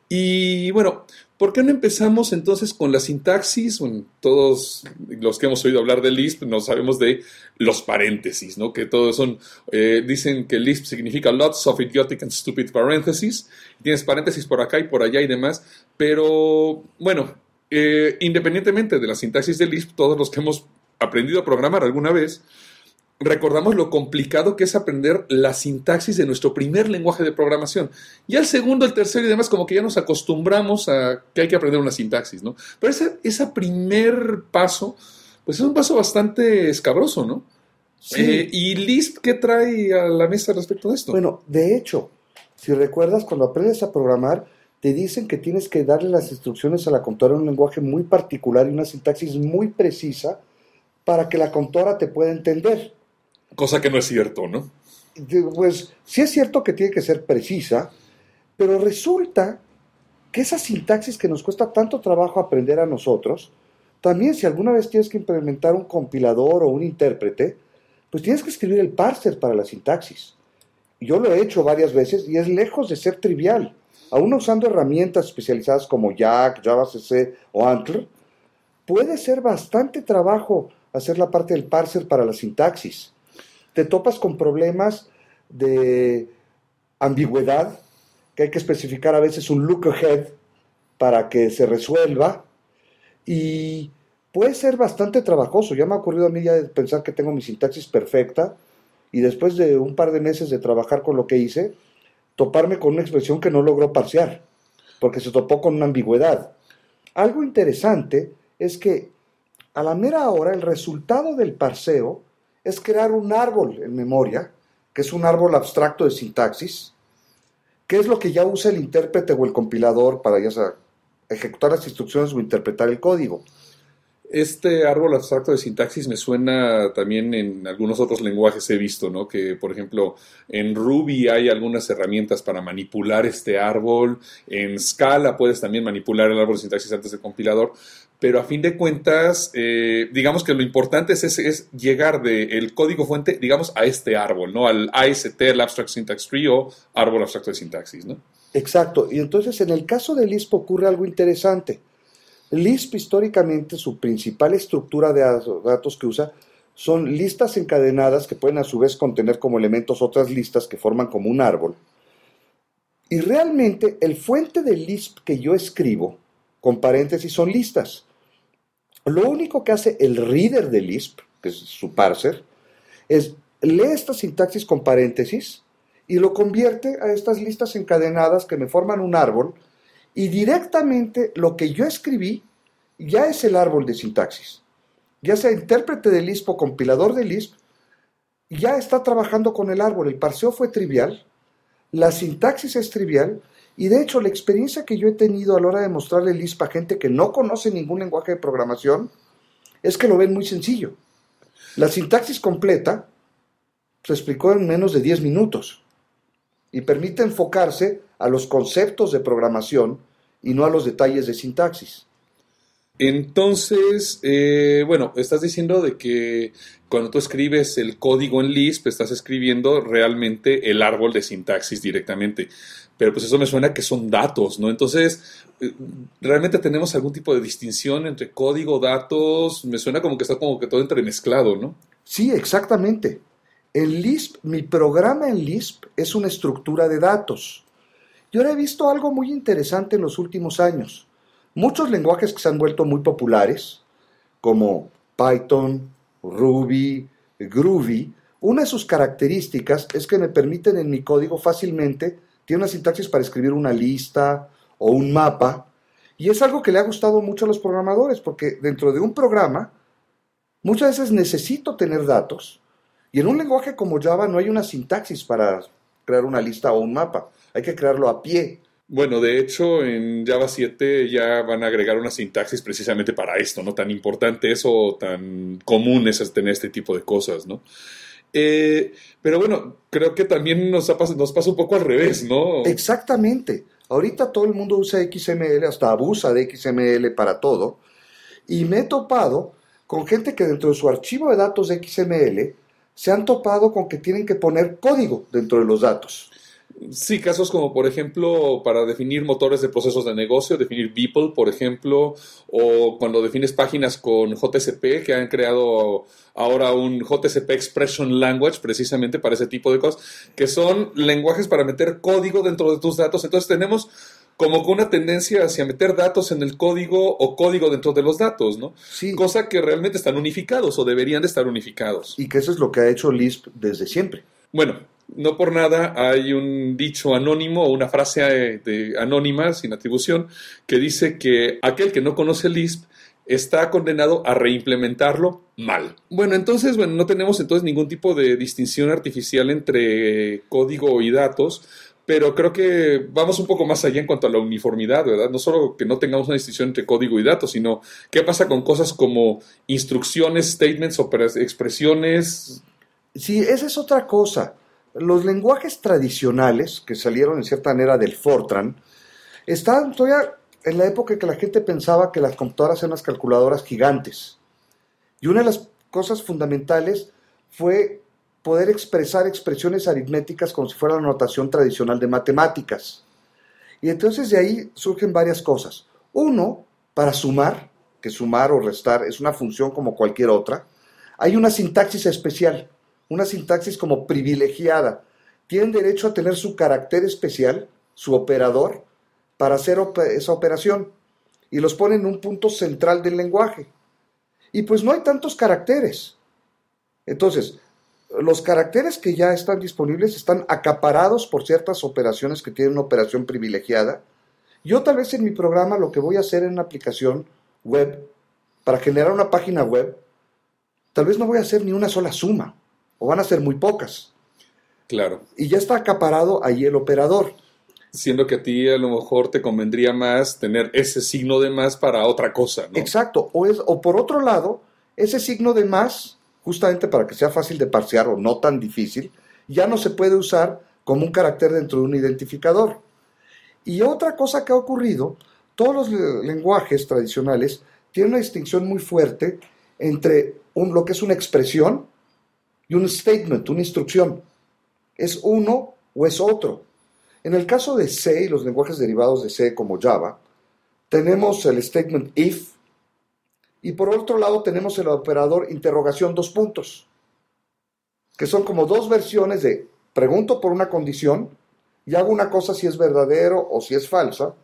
Y bueno, ¿por qué no empezamos entonces con la sintaxis? Todos los que hemos oído hablar de Lisp no sabemos de los paréntesis, ¿no? Que todos son, eh, dicen que Lisp significa lots of idiotic and stupid parentheses. Tienes paréntesis por acá y por allá y demás, pero bueno, eh, independientemente de la sintaxis de Lisp, todos los que hemos aprendido a programar alguna vez, recordamos lo complicado que es aprender la sintaxis de nuestro primer lenguaje de programación. Y al segundo, el tercero y demás, como que ya nos acostumbramos a que hay que aprender una sintaxis, ¿no? Pero ese, ese primer paso, pues es un paso bastante escabroso, ¿no? Sí. Eh, ¿Y Lisp qué trae a la mesa respecto de esto? Bueno, de hecho, si recuerdas, cuando aprendes a programar, te dicen que tienes que darle las instrucciones a la computadora en un lenguaje muy particular y una sintaxis muy precisa para que la computadora te pueda entender. Cosa que no es cierto, ¿no? Pues sí es cierto que tiene que ser precisa, pero resulta que esa sintaxis que nos cuesta tanto trabajo aprender a nosotros, también si alguna vez tienes que implementar un compilador o un intérprete, pues tienes que escribir el parser para la sintaxis. Yo lo he hecho varias veces y es lejos de ser trivial. Aún usando herramientas especializadas como Jack, JavaCC o Antler, puede ser bastante trabajo hacer la parte del parser para la sintaxis te topas con problemas de ambigüedad, que hay que especificar a veces un look ahead para que se resuelva, y puede ser bastante trabajoso. Ya me ha ocurrido a mí ya pensar que tengo mi sintaxis perfecta, y después de un par de meses de trabajar con lo que hice, toparme con una expresión que no logró parsear, porque se topó con una ambigüedad. Algo interesante es que a la mera hora el resultado del parseo es crear un árbol en memoria, que es un árbol abstracto de sintaxis, que es lo que ya usa el intérprete o el compilador para ya sea ejecutar las instrucciones o interpretar el código. Este árbol abstracto de sintaxis me suena también en algunos otros lenguajes he visto, ¿no? Que, por ejemplo, en Ruby hay algunas herramientas para manipular este árbol. En Scala puedes también manipular el árbol de sintaxis antes del compilador. Pero a fin de cuentas, eh, digamos que lo importante es, llegar del código fuente, digamos, a este árbol, ¿no? Al AST, el Abstract Syntax Tree o árbol abstracto de sintaxis, ¿no? Exacto. Y entonces en el caso de Lisp ocurre algo interesante. Lisp históricamente su principal estructura de datos que usa son listas encadenadas que pueden a su vez contener como elementos otras listas que forman como un árbol. Y realmente el fuente de Lisp que yo escribo, con paréntesis, son listas. Lo único que hace el reader de Lisp, que es su parser, es lee esta sintaxis con paréntesis y lo convierte a estas listas encadenadas que me forman un árbol y directamente lo que yo escribí ya es el árbol de sintaxis. Ya sea intérprete de Lisp o compilador de Lisp, ya está trabajando con el árbol. El parseo fue trivial, la sintaxis es trivial y de hecho la experiencia que yo he tenido a la hora de mostrarle Lisp a gente que no conoce ningún lenguaje de programación es que lo ven muy sencillo. La sintaxis completa se explicó en menos de 10 minutos y permite enfocarse a los conceptos de programación y no a los detalles de sintaxis. Entonces, eh, bueno, estás diciendo de que cuando tú escribes el código en Lisp, estás escribiendo realmente el árbol de sintaxis directamente. Pero pues eso me suena que son datos, ¿no? Entonces, eh, ¿realmente tenemos algún tipo de distinción entre código, datos? Me suena como que está como que todo entremezclado, ¿no? Sí, exactamente. En Lisp, mi programa en Lisp es una estructura de datos. Yo he visto algo muy interesante en los últimos años. Muchos lenguajes que se han vuelto muy populares, como Python, Ruby, Groovy, una de sus características es que me permiten en mi código fácilmente, tiene una sintaxis para escribir una lista o un mapa, y es algo que le ha gustado mucho a los programadores, porque dentro de un programa, muchas veces necesito tener datos, y en un lenguaje como Java no hay una sintaxis para crear una lista o un mapa, hay que crearlo a pie. Bueno, de hecho, en Java 7 ya van a agregar una sintaxis precisamente para esto, ¿no? Tan importante eso, tan común es tener este tipo de cosas, ¿no? Eh, pero bueno, creo que también nos, pasa un poco al revés, ¿no? Exactamente. Ahorita todo el mundo usa XML, hasta abusa de XML para todo. Y me he topado con gente que dentro de su archivo de datos de XML se han topado con que tienen que poner código dentro de los datos. Sí, casos como por ejemplo para definir motores de procesos de negocio, definir Beeple, por ejemplo, o cuando defines páginas con JCP, que han creado ahora un JCP Expression Language precisamente para ese tipo de cosas, que son lenguajes para meter código dentro de tus datos. Entonces tenemos como una tendencia hacia meter datos en el código o código dentro de los datos, ¿no? Sí. Cosa que realmente están unificados o deberían de estar unificados. Y que eso es lo que ha hecho Lisp desde siempre. Bueno, no por nada hay un dicho anónimo o una frase eh, de, anónima sin atribución que dice que aquel que no conoce Lisp está condenado a reimplementarlo mal. Bueno, entonces, bueno, no tenemos entonces ningún tipo de distinción artificial entre código y datos, pero creo que vamos un poco más allá en cuanto a la uniformidad, ¿verdad? No solo que no tengamos una distinción entre código y datos, sino qué pasa con cosas como instrucciones, statements, expresiones. Sí, esa es otra cosa. Los lenguajes tradicionales, que salieron en cierta manera del Fortran, estaban todavía en la época en que la gente pensaba que las computadoras eran unas calculadoras gigantes. Y una de las cosas fundamentales fue poder expresar expresiones aritméticas como si fuera la notación tradicional de matemáticas. Y entonces de ahí surgen varias cosas. Uno, para sumar, que sumar o restar es una función como cualquier otra, hay una sintaxis especial una sintaxis como privilegiada. Tienen derecho a tener su carácter especial, su operador, para hacer esa operación. Y los ponen en un punto central del lenguaje. Y pues no hay tantos caracteres. Entonces, los caracteres que ya están disponibles están acaparados por ciertas operaciones que tienen una operación privilegiada. Yo tal vez en mi programa lo que voy a hacer en una aplicación web, para generar una página web, tal vez no voy a hacer ni una sola suma o van a ser muy pocas. Claro. Y ya está acaparado ahí el operador. Siendo que a ti a lo mejor te convendría más tener ese signo de más para otra cosa, ¿no? Exacto. O, es, o por otro lado, ese signo de más, justamente para que sea fácil de parsear o no tan difícil, ya no se puede usar como un carácter dentro de un identificador. Y otra cosa que ha ocurrido, todos los lenguajes tradicionales tiene una distinción muy fuerte entre un, lo que es una expresión y un statement, una instrucción. ¿Es uno o es otro? En el caso de C y los lenguajes derivados de C como Java, tenemos el statement if y por otro lado tenemos el operador interrogación dos puntos, que son como dos versiones de pregunto por una condición y hago una cosa si es verdadero o si es falsa,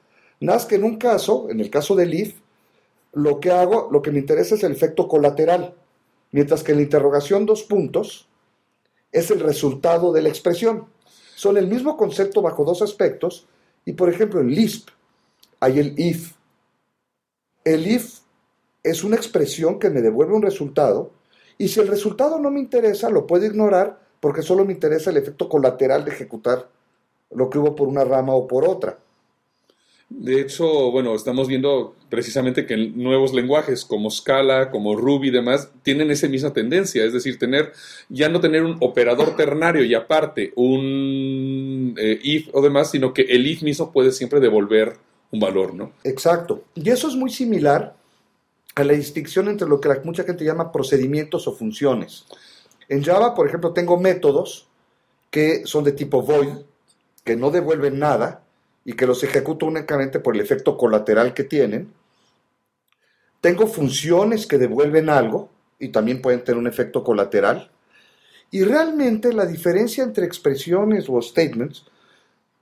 más que en un caso, en el caso del if, lo que hago, lo que me interesa es el efecto colateral, mientras que la interrogación dos puntos es el resultado de la expresión. Son el mismo concepto bajo dos aspectos y por ejemplo en Lisp hay el if. El if es una expresión que me devuelve un resultado y si el resultado no me interesa lo puedo ignorar porque solo me interesa el efecto colateral de ejecutar lo que hubo por una rama o por otra. De hecho, bueno, estamos viendo precisamente que nuevos lenguajes como Scala, como Ruby y demás tienen esa misma tendencia, es decir, tener ya no tener un operador ternario y aparte un eh, if o demás, sino que el if mismo puede siempre devolver un valor, ¿no? Exacto. Y eso es muy similar a la distinción entre lo que mucha gente llama procedimientos o funciones. En Java, por ejemplo, tengo métodos que son de tipo void, que no devuelven nada, y que los ejecuto únicamente por el efecto colateral que tienen. Tengo funciones que devuelven algo y también pueden tener un efecto colateral. Y realmente la diferencia entre expresiones o statements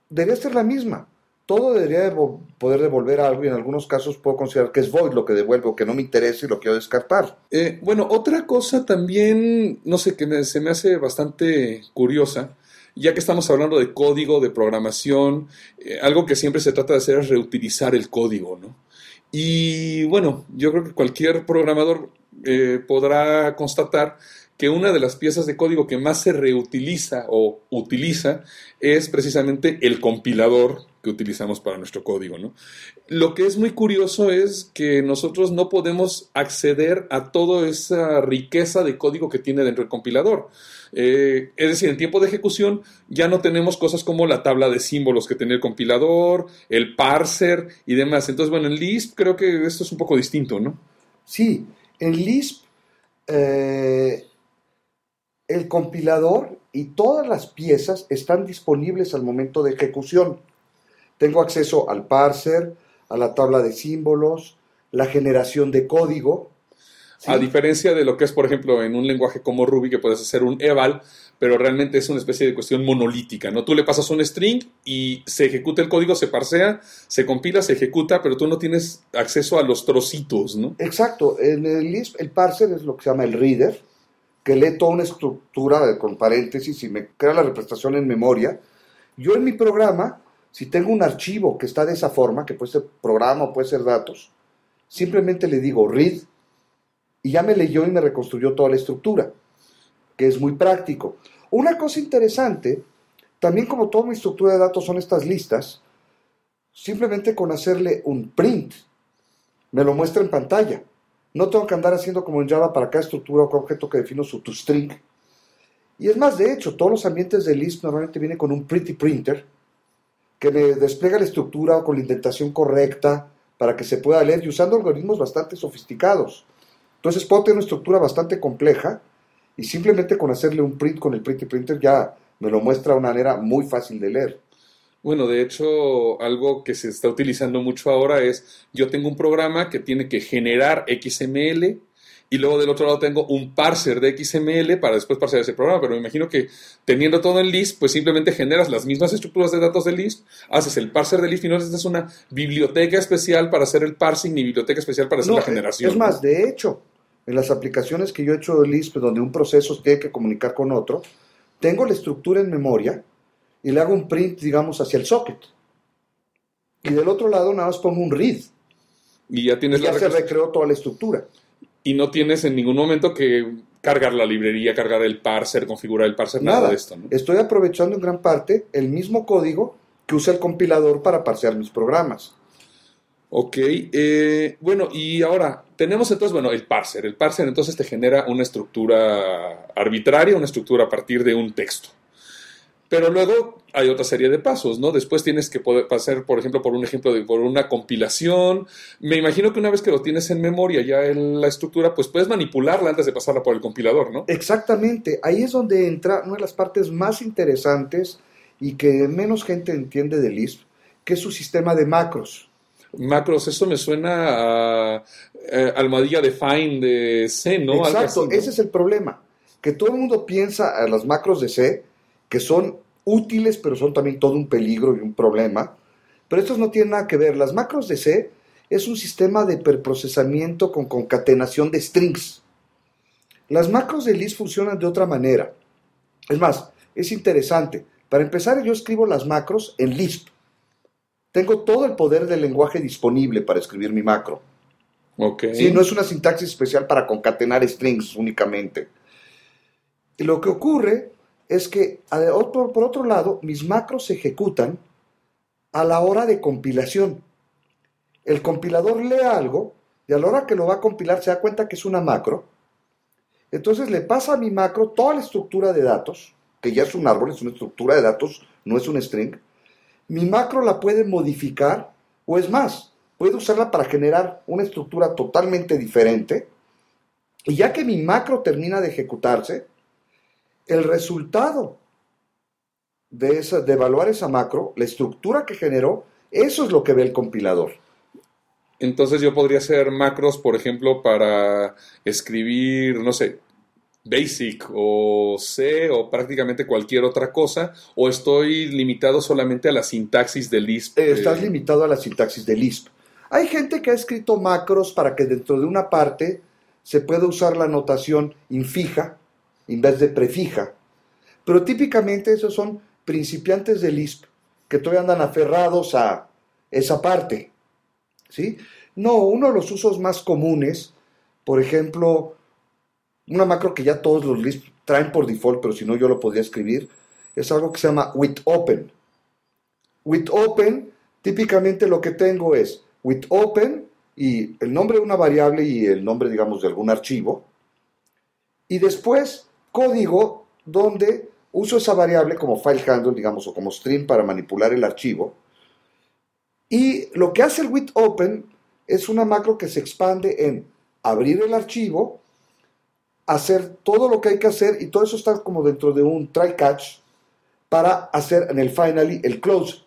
debería ser la misma. Todo debería poder devolver algo y en algunos casos puedo considerar que es void lo que devuelve o que no me interesa y lo quiero descartar. Eh, bueno, otra cosa también, no sé, que se me hace bastante curiosa, ya que estamos hablando de código, de programación, eh, algo que siempre se trata de hacer es reutilizar el código, ¿no? Y bueno, yo creo que cualquier programador eh, podrá constatar que una de las piezas de código que más se reutiliza o utiliza es precisamente el compilador que utilizamos para nuestro código. ¿no? Lo que es muy curioso es que nosotros no podemos acceder a toda esa riqueza de código que tiene dentro del compilador. Eh, es decir, en tiempo de ejecución ya no tenemos cosas como la tabla de símbolos que tiene el compilador, el parser y demás. Entonces, bueno, en Lisp creo que esto es un poco distinto, ¿no? Sí, en Lisp eh, el compilador y todas las piezas están disponibles al momento de ejecución. Tengo acceso al parser, a la tabla de símbolos, la generación de código. A diferencia de lo que es, por ejemplo, en un lenguaje como Ruby, que puedes hacer un eval, pero realmente es una especie de cuestión monolítica, ¿no? Tú le pasas un string y se ejecuta el código, se parsea, se compila, se ejecuta, pero tú no tienes acceso a los trocitos, ¿no? Exacto. En el Lisp, el parser es lo que se llama el reader, que lee toda una estructura con paréntesis y me crea la representación en memoria. Yo en mi programa, si tengo un archivo que está de esa forma, que puede ser programa o puede ser datos, simplemente le digo read y ya me leyó y me reconstruyó toda la estructura, que es muy práctico. Una cosa interesante, también como toda mi estructura de datos son estas listas, simplemente con hacerle un print, me lo muestra en pantalla. No tengo que andar haciendo como en Java para cada estructura o objeto que defino su toString. Y es más, de hecho, todos los ambientes de Lisp normalmente vienen con un pretty printer que me despliega la estructura con la indentación correcta para que se pueda leer y usando algoritmos bastante sofisticados. Entonces puedo tener una estructura bastante compleja y simplemente con hacerle un print con el pretty printer ya me lo muestra de una manera muy fácil de leer. Bueno, de hecho, algo que se está utilizando mucho ahora es, yo tengo un programa que tiene que generar XML y luego del otro lado tengo un parser de XML para después parser ese programa, pero me imagino que teniendo todo en Lisp, pues simplemente generas las mismas estructuras de datos de Lisp, haces el parser de Lisp y no necesitas una biblioteca especial para hacer el parsing ni biblioteca especial para hacer la generación. Es más, de hecho, en las aplicaciones que yo he hecho de Lisp, donde un proceso tiene que comunicar con otro, tengo la estructura en memoria, y le hago un print, digamos, hacia el socket. Y del otro lado nada más pongo un read. Y ya tienes y ya se recreó toda la estructura. Y no tienes en ningún momento que cargar la librería, cargar el parser, configurar el parser, nada, de esto. Estoy aprovechando en gran parte el mismo código que usa el compilador para parsear mis programas. Ok, eh, bueno, y ahora tenemos entonces, bueno, el parser. El parser entonces te genera una estructura arbitraria, una estructura a partir de un texto. Pero luego hay otra serie de pasos, ¿no? Después tienes que poder pasar, por ejemplo, por un ejemplo de por una compilación. Me imagino que una vez que lo tienes en memoria ya en la estructura, pues puedes manipularla antes de pasarla por el compilador, ¿no? Exactamente, ahí es donde entra una de las partes más interesantes y que menos gente entiende de Lisp, que es su sistema de macros. Macros, eso me suena a, eh, almohadilla define de C, ¿no? Exacto, así, ¿no? ese es el problema, que todo el mundo piensa a las macros de C, que son útiles, pero son también todo un peligro y un problema. Pero estos no tienen nada que ver. Las macros de C es un sistema de preprocesamiento con concatenación de strings. Las macros de Lisp funcionan de otra manera. Es más, es interesante. Para empezar, yo escribo las macros en Lisp. Tengo todo el poder del lenguaje disponible para escribir mi macro. Ok. Sí, no es una sintaxis especial para concatenar strings únicamente. Y lo que ocurre es que, por otro lado, mis macros se ejecutan a la hora de compilación. El compilador lee algo y a la hora que lo va a compilar se da cuenta que es una macro. Entonces le pasa a mi macro toda la estructura de datos, que ya es un árbol, es una estructura de datos, no es un string. Mi macro la puede modificar o es más, puede usarla para generar una estructura totalmente diferente. Y ya que mi macro termina de ejecutarse, el resultado de, esa, de evaluar esa macro, la estructura que generó, eso es lo que ve el compilador. Entonces yo podría hacer macros, por ejemplo, para escribir, no sé, Basic o C o prácticamente cualquier otra cosa, o estoy limitado solamente a la sintaxis de Lisp. Eh, Estás eh, limitado a la sintaxis de Lisp. Hay gente que ha escrito macros para que dentro de una parte se pueda usar la notación infija en vez de prefija. Pero típicamente esos son principiantes de Lisp que todavía andan aferrados a esa parte. ¿sí? No, uno de los usos más comunes, por ejemplo, una macro que ya todos los Lisp traen por default, pero si no yo lo podría escribir, es algo que se llama with open. With open, típicamente lo que tengo es with open y el nombre de una variable y el nombre, digamos, de algún archivo. Y después código donde uso esa variable como file handle, digamos, o como string para manipular el archivo. Y lo que hace el with open es una macro que se expande en abrir el archivo, hacer todo lo que hay que hacer y todo eso está como dentro de un try catch para hacer en el finally el close.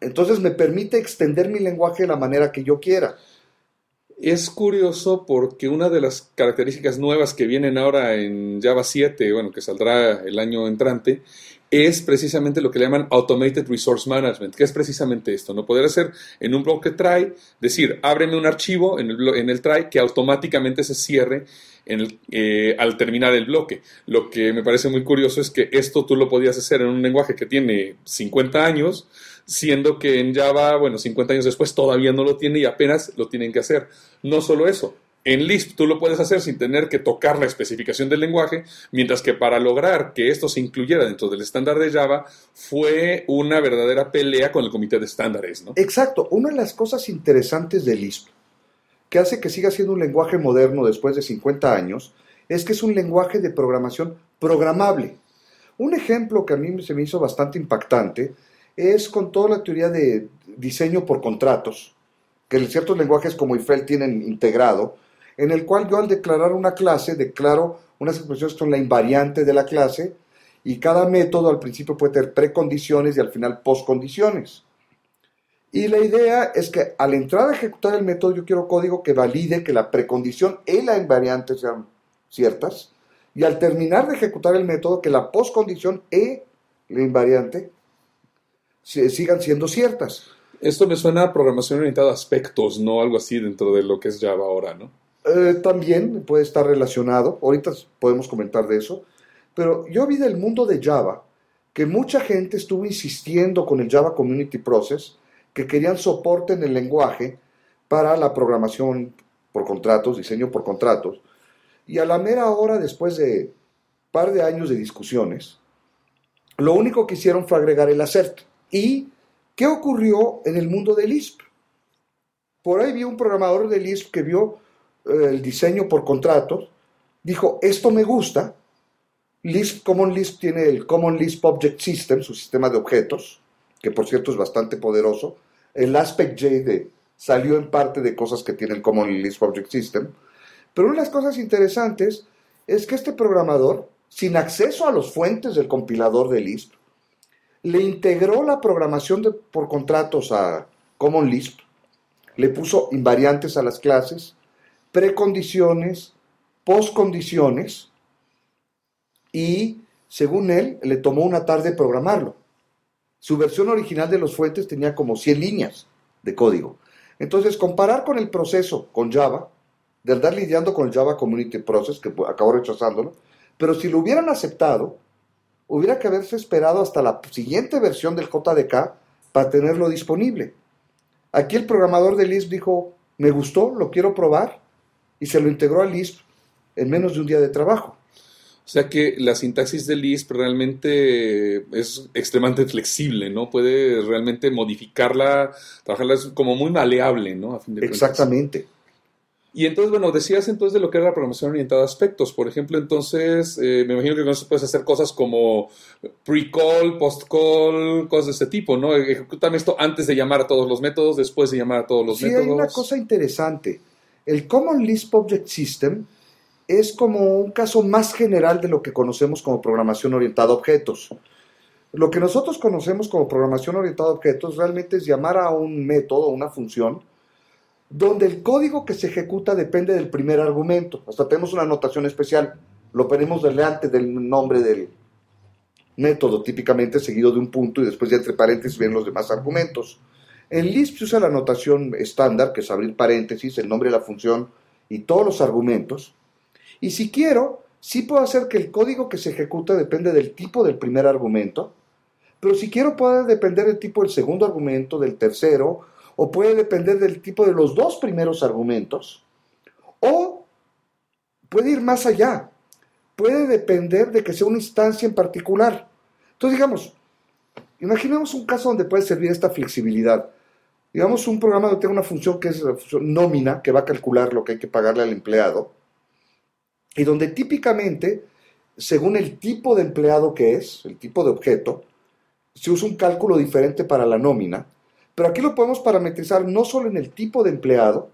Entonces me permite extender mi lenguaje de la manera que yo quiera. Es curioso porque una de las características nuevas que vienen ahora en Java 7, bueno, que saldrá el año entrante, es precisamente lo que le llaman Automated Resource Management, que es precisamente esto, no poder hacer en un bloque try, decir, ábreme un archivo en el, en el try que automáticamente se cierre eh, al terminar el bloque. Lo que me parece muy curioso es que esto tú lo podías hacer en un lenguaje que tiene 50 años, siendo que en Java, bueno, 50 años después todavía no lo tiene y apenas lo tienen que hacer. No solo eso, en Lisp tú lo puedes hacer sin tener que tocar la especificación del lenguaje, mientras que para lograr que esto se incluyera dentro del estándar de Java fue una verdadera pelea con el comité de estándares, ¿no? Exacto, una de las cosas interesantes de Lisp, que hace que siga siendo un lenguaje moderno después de 50 años, es que es un lenguaje de programación programable. Un ejemplo que a mí se me hizo bastante impactante es con toda la teoría de diseño por contratos, que ciertos lenguajes como Eiffel tienen integrado, en el cual yo al declarar una clase declaro unas expresiones que son la invariante de la clase y cada método al principio puede tener precondiciones y al final postcondiciones. Y la idea es que al entrar a ejecutar el método yo quiero código que valide que la precondición y la invariante sean ciertas y al terminar de ejecutar el método que la postcondición y la invariante sigan siendo ciertas. Esto me suena a programación orientada a aspectos, no algo así dentro de lo que es Java ahora, ¿no? Eh, también puede estar relacionado, ahorita podemos comentar de eso, pero yo vi del mundo de Java que mucha gente estuvo insistiendo con el Java Community Process que querían soporte en el lenguaje para la programación por contratos, diseño por contratos, y a la mera hora, después de un par de años de discusiones, lo único que hicieron fue agregar el assert. ¿Y qué ocurrió en el mundo de Lisp? Por ahí vi un programador de Lisp que vio eh, el diseño por contratos, dijo, esto me gusta, Lisp, Common Lisp tiene el Common Lisp Object System, su sistema de objetos, que por cierto es bastante poderoso. El Aspect J de, salió en parte de cosas que tiene el Common Lisp Object System. Pero una de las cosas interesantes es que este programador, sin acceso a las fuentes del compilador de Lisp, le integró la programación por contratos a Common Lisp, le puso invariantes a las clases, precondiciones, postcondiciones, y según él, le tomó una tarde programarlo. Su versión original de los fuentes tenía como 100 líneas de código. Entonces, comparar con el proceso con Java, de andar lidiando con el Java Community Process, que acabó rechazándolo, pero si lo hubieran aceptado, hubiera que haberse esperado hasta la siguiente versión del JDK para tenerlo disponible. Aquí el programador de Lisp dijo, me gustó, lo quiero probar, y se lo integró a Lisp en menos de un día de trabajo. O sea que la sintaxis de Lisp realmente es extremadamente flexible, ¿no? Puede realmente modificarla, trabajarla como muy maleable, ¿no? Exactamente. Y entonces, bueno, decías entonces de lo que era la programación orientada a aspectos. Por ejemplo, entonces, eh, me imagino que con eso puedes hacer cosas como pre-call, post-call, cosas de este tipo, ¿no? Ejecutan esto antes de llamar a todos los métodos, después de llamar a todos los métodos. Sí, hay una cosa interesante. El Common Lisp Object System es como un caso más general de lo que conocemos como programación orientada a objetos. Lo que nosotros conocemos como programación orientada a objetos realmente es llamar a un método, una función, donde el código que se ejecuta depende del primer argumento. Hasta tenemos una notación especial, lo ponemos delante del nombre del método, típicamente seguido de un punto y después de entre paréntesis vienen los demás argumentos. En Lisp se usa la notación estándar, que es abrir paréntesis, el nombre de la función y todos los argumentos. Y si quiero, sí puedo hacer que el código que se ejecuta depende del tipo del primer argumento, pero si quiero puede depender del tipo del segundo argumento, del tercero, o puede depender del tipo de los dos primeros argumentos, o puede ir más allá, puede depender de que sea una instancia en particular. Entonces, digamos, imaginemos un caso donde puede servir esta flexibilidad. Digamos un programa donde tenga una función que es la función nómina, que va a calcular lo que hay que pagarle al empleado, y donde típicamente, según el tipo de empleado que es, el tipo de objeto, se usa un cálculo diferente para la nómina, pero aquí lo podemos parametrizar no solo en el tipo de empleado,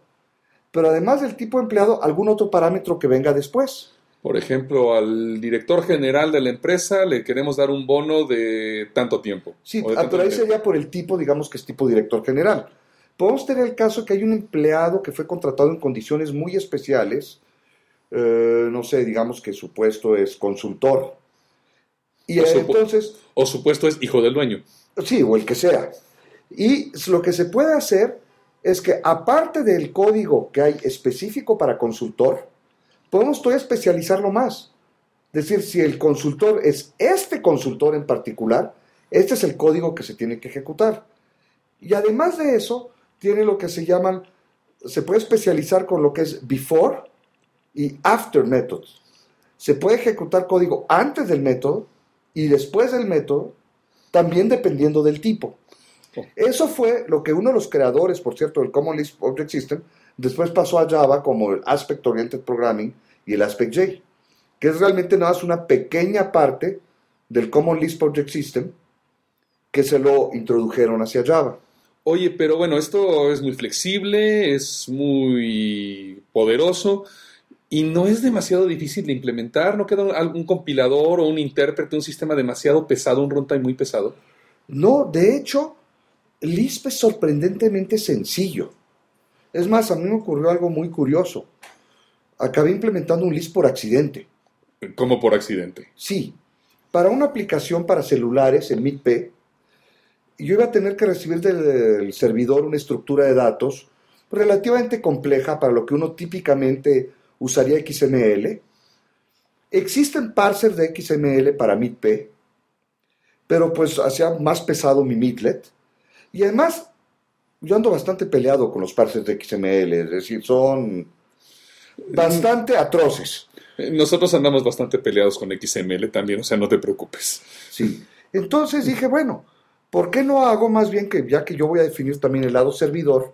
pero además del tipo de empleado, algún otro parámetro que venga después. Por ejemplo, al director general de la empresa le queremos dar un bono de tanto tiempo. Sí, pero ahí sería por el tipo, digamos que es tipo director general. Podemos tener el caso que hay un empleado que fue contratado en condiciones muy especiales, eh, no sé, digamos que su puesto es consultor. Y o entonces... O su puesto es hijo del dueño. Sí, o el que sea. Y lo que se puede hacer es que aparte del código que hay específico para consultor, podemos todavía especializarlo más. Es decir, si el consultor es este consultor en particular, este es el código que se tiene que ejecutar. Y además de eso, tiene lo que se llaman, se puede especializar con lo que es before y after methods. Se puede ejecutar código antes del método y después del método, también dependiendo del tipo. Eso fue lo que uno de los creadores, por cierto, del Common Lisp Object System, después pasó a Java como el Aspect Oriented Programming y el Aspect J, que es realmente nada más una pequeña parte del Common Lisp Object System que se lo introdujeron hacia Java. Oye, pero bueno, esto es muy flexible, es muy poderoso y no es demasiado difícil de implementar, no queda algún compilador o un intérprete, un sistema demasiado pesado, un runtime muy pesado. No, de hecho, Lisp es sorprendentemente sencillo. Es más, a mí me ocurrió algo muy curioso. Acabé implementando un Lisp por accidente. ¿Cómo por accidente? Sí. Para una aplicación para celulares, el MIT-P, yo iba a tener que recibir del servidor una estructura de datos relativamente compleja para lo que uno típicamente usaría XML. Existen parsers de XML para MIT-P, pero pues hacía más pesado mi Midlet. Y además, yo ando bastante peleado con los parsers de XML, es decir, son bastante atroces. Nosotros andamos bastante peleados con XML también, o sea, no te preocupes. Sí. Entonces dije, bueno, ¿por qué no hago más bien que, ya que yo voy a definir también el lado servidor,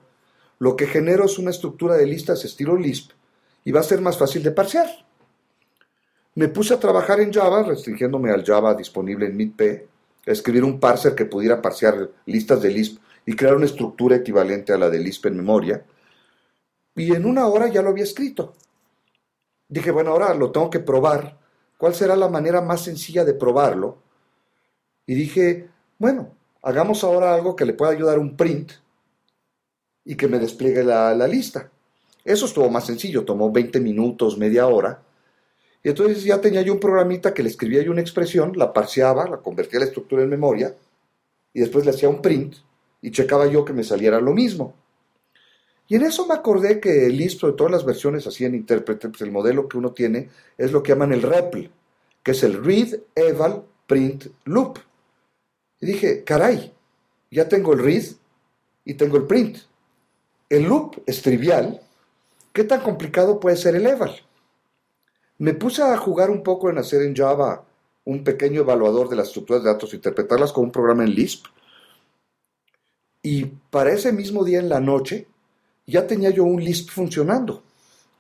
lo que genero es una estructura de listas estilo Lisp y va a ser más fácil de parsear. Me puse a trabajar en Java, restringiéndome al Java disponible en MIT-P, escribir un parser que pudiera parsear listas de Lisp y crear una estructura equivalente a la de Lisp en memoria. Y en una hora ya lo había escrito. Dije, bueno, ahora lo tengo que probar. ¿Cuál será la manera más sencilla de probarlo? Y dije, bueno, hagamos ahora algo que le pueda ayudar un print y que me despliegue la, la lista. Eso estuvo más sencillo, tomó 20 minutos, media hora. Y entonces ya tenía yo un programita que le escribía yo una expresión, la parseaba, la convertía a la estructura en memoria, y después le hacía un print y checaba yo que me saliera lo mismo. Y en eso me acordé que el Lisp, de todas las versiones así en intérprete, pues el modelo que uno tiene es lo que llaman el REPL, que es el Read, Eval, Print, Loop. Y dije, caray, ya tengo el read y tengo el print. El loop es trivial. ¿Qué tan complicado puede ser el eval? Me puse a jugar un poco en hacer en Java un pequeño evaluador de las estructuras de datos, interpretarlas con un programa en Lisp. Y para ese mismo día en la noche ya tenía yo un Lisp funcionando.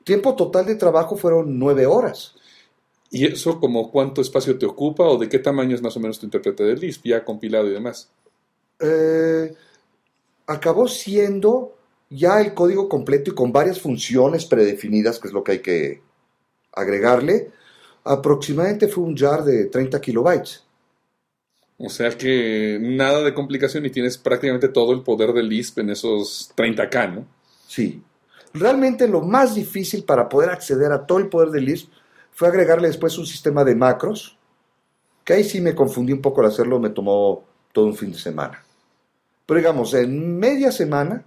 Tiempo total de trabajo fueron nueve horas. ¿Y eso como cuánto espacio te ocupa o de qué tamaño es más o menos tu intérprete de Lisp ya compilado y demás? Eh, acabó siendo ya el código completo y con varias funciones predefinidas, que es lo que hay que agregarle. Aproximadamente fue un jar de 30 kilobytes. O sea que nada de complicación y tienes prácticamente todo el poder del Lisp en esos 30K, ¿no? Sí. Realmente lo más difícil para poder acceder a todo el poder del Lisp fue agregarle después un sistema de macros, que ahí sí me confundí un poco al hacerlo, me tomó todo un fin de semana. Pero digamos, en media semana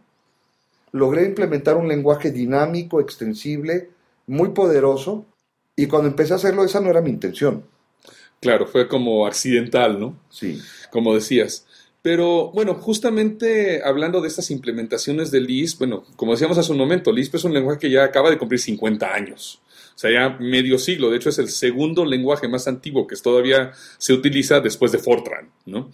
logré implementar un lenguaje dinámico, extensible, muy poderoso, y cuando empecé a hacerlo esa no era mi intención. Claro, fue como accidental, ¿no? Sí. Como decías. Pero bueno, justamente hablando de estas implementaciones de Lisp, bueno, como decíamos hace un momento, Lisp es un lenguaje que ya acaba de cumplir 50 años. O sea, ya medio siglo. De hecho, es el segundo lenguaje más antiguo que todavía se utiliza después de Fortran, ¿no?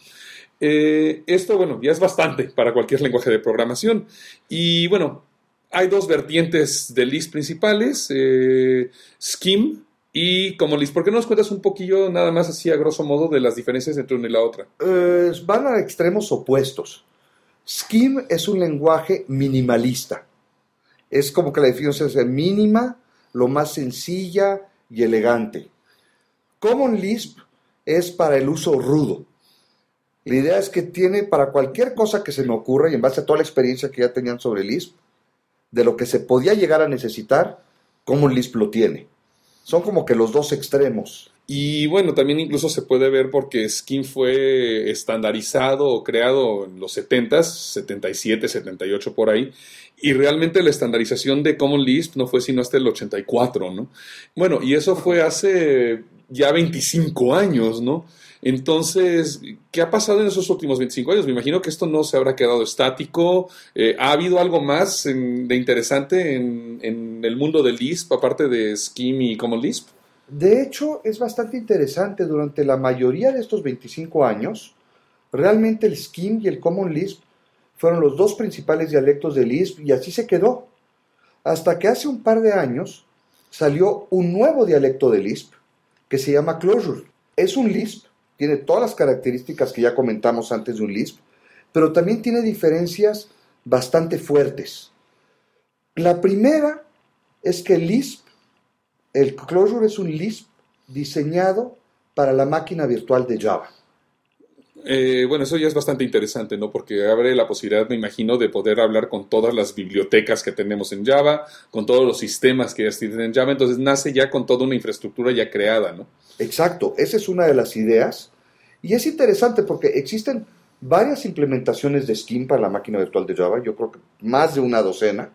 Eh, esto, bueno, ya es bastante para cualquier lenguaje de programación. Y bueno, hay dos vertientes de Lisp principales, eh, Scheme y como Lisp. ¿Por qué no nos cuentas un poquillo, nada más así a grosso modo, de las diferencias entre una y la otra? Eh, van a extremos opuestos. Scheme es un lenguaje minimalista. Es como que la definición es mínima, lo más sencilla y elegante. Common Lisp es para el uso rudo. La idea es que tiene para cualquier cosa que se me ocurra y en base a toda la experiencia que ya tenían sobre Lisp, de lo que se podía llegar a necesitar, Common Lisp lo tiene. Son como que los dos extremos. Y bueno, también incluso se puede ver porque Skin fue estandarizado o creado en los 70s, 77, 78 por ahí, y realmente la estandarización de Common Lisp no fue sino hasta el 84, ¿no? Bueno, y eso fue hace ya 25 años, ¿no? Entonces, ¿qué ha pasado en esos últimos 25 años? Me imagino que esto no se habrá quedado estático. Eh, ¿Ha habido algo más de interesante en, el mundo del Lisp, aparte de Scheme y Common Lisp? De hecho, es bastante interesante. Durante la mayoría de estos 25 años, realmente el Scheme y el Common Lisp fueron los dos principales dialectos del Lisp y así se quedó. Hasta que hace un par de años salió un nuevo dialecto de Lisp que se llama Clojure. Es un Lisp tiene todas las características que ya comentamos antes de un Lisp, pero también tiene diferencias bastante fuertes. La primera es que el Lisp, el Clojure es un Lisp diseñado para la máquina virtual de Java. Eh, bueno, eso ya es bastante interesante, ¿no? Porque abre la posibilidad, me imagino, de poder hablar con todas las bibliotecas que tenemos en Java, con todos los sistemas que ya existen en Java, entonces nace ya con toda una infraestructura ya creada, ¿no? Exacto, esa es una de las ideas. Y es interesante porque existen varias implementaciones de Scheme para la máquina virtual de Java, yo creo que más de una docena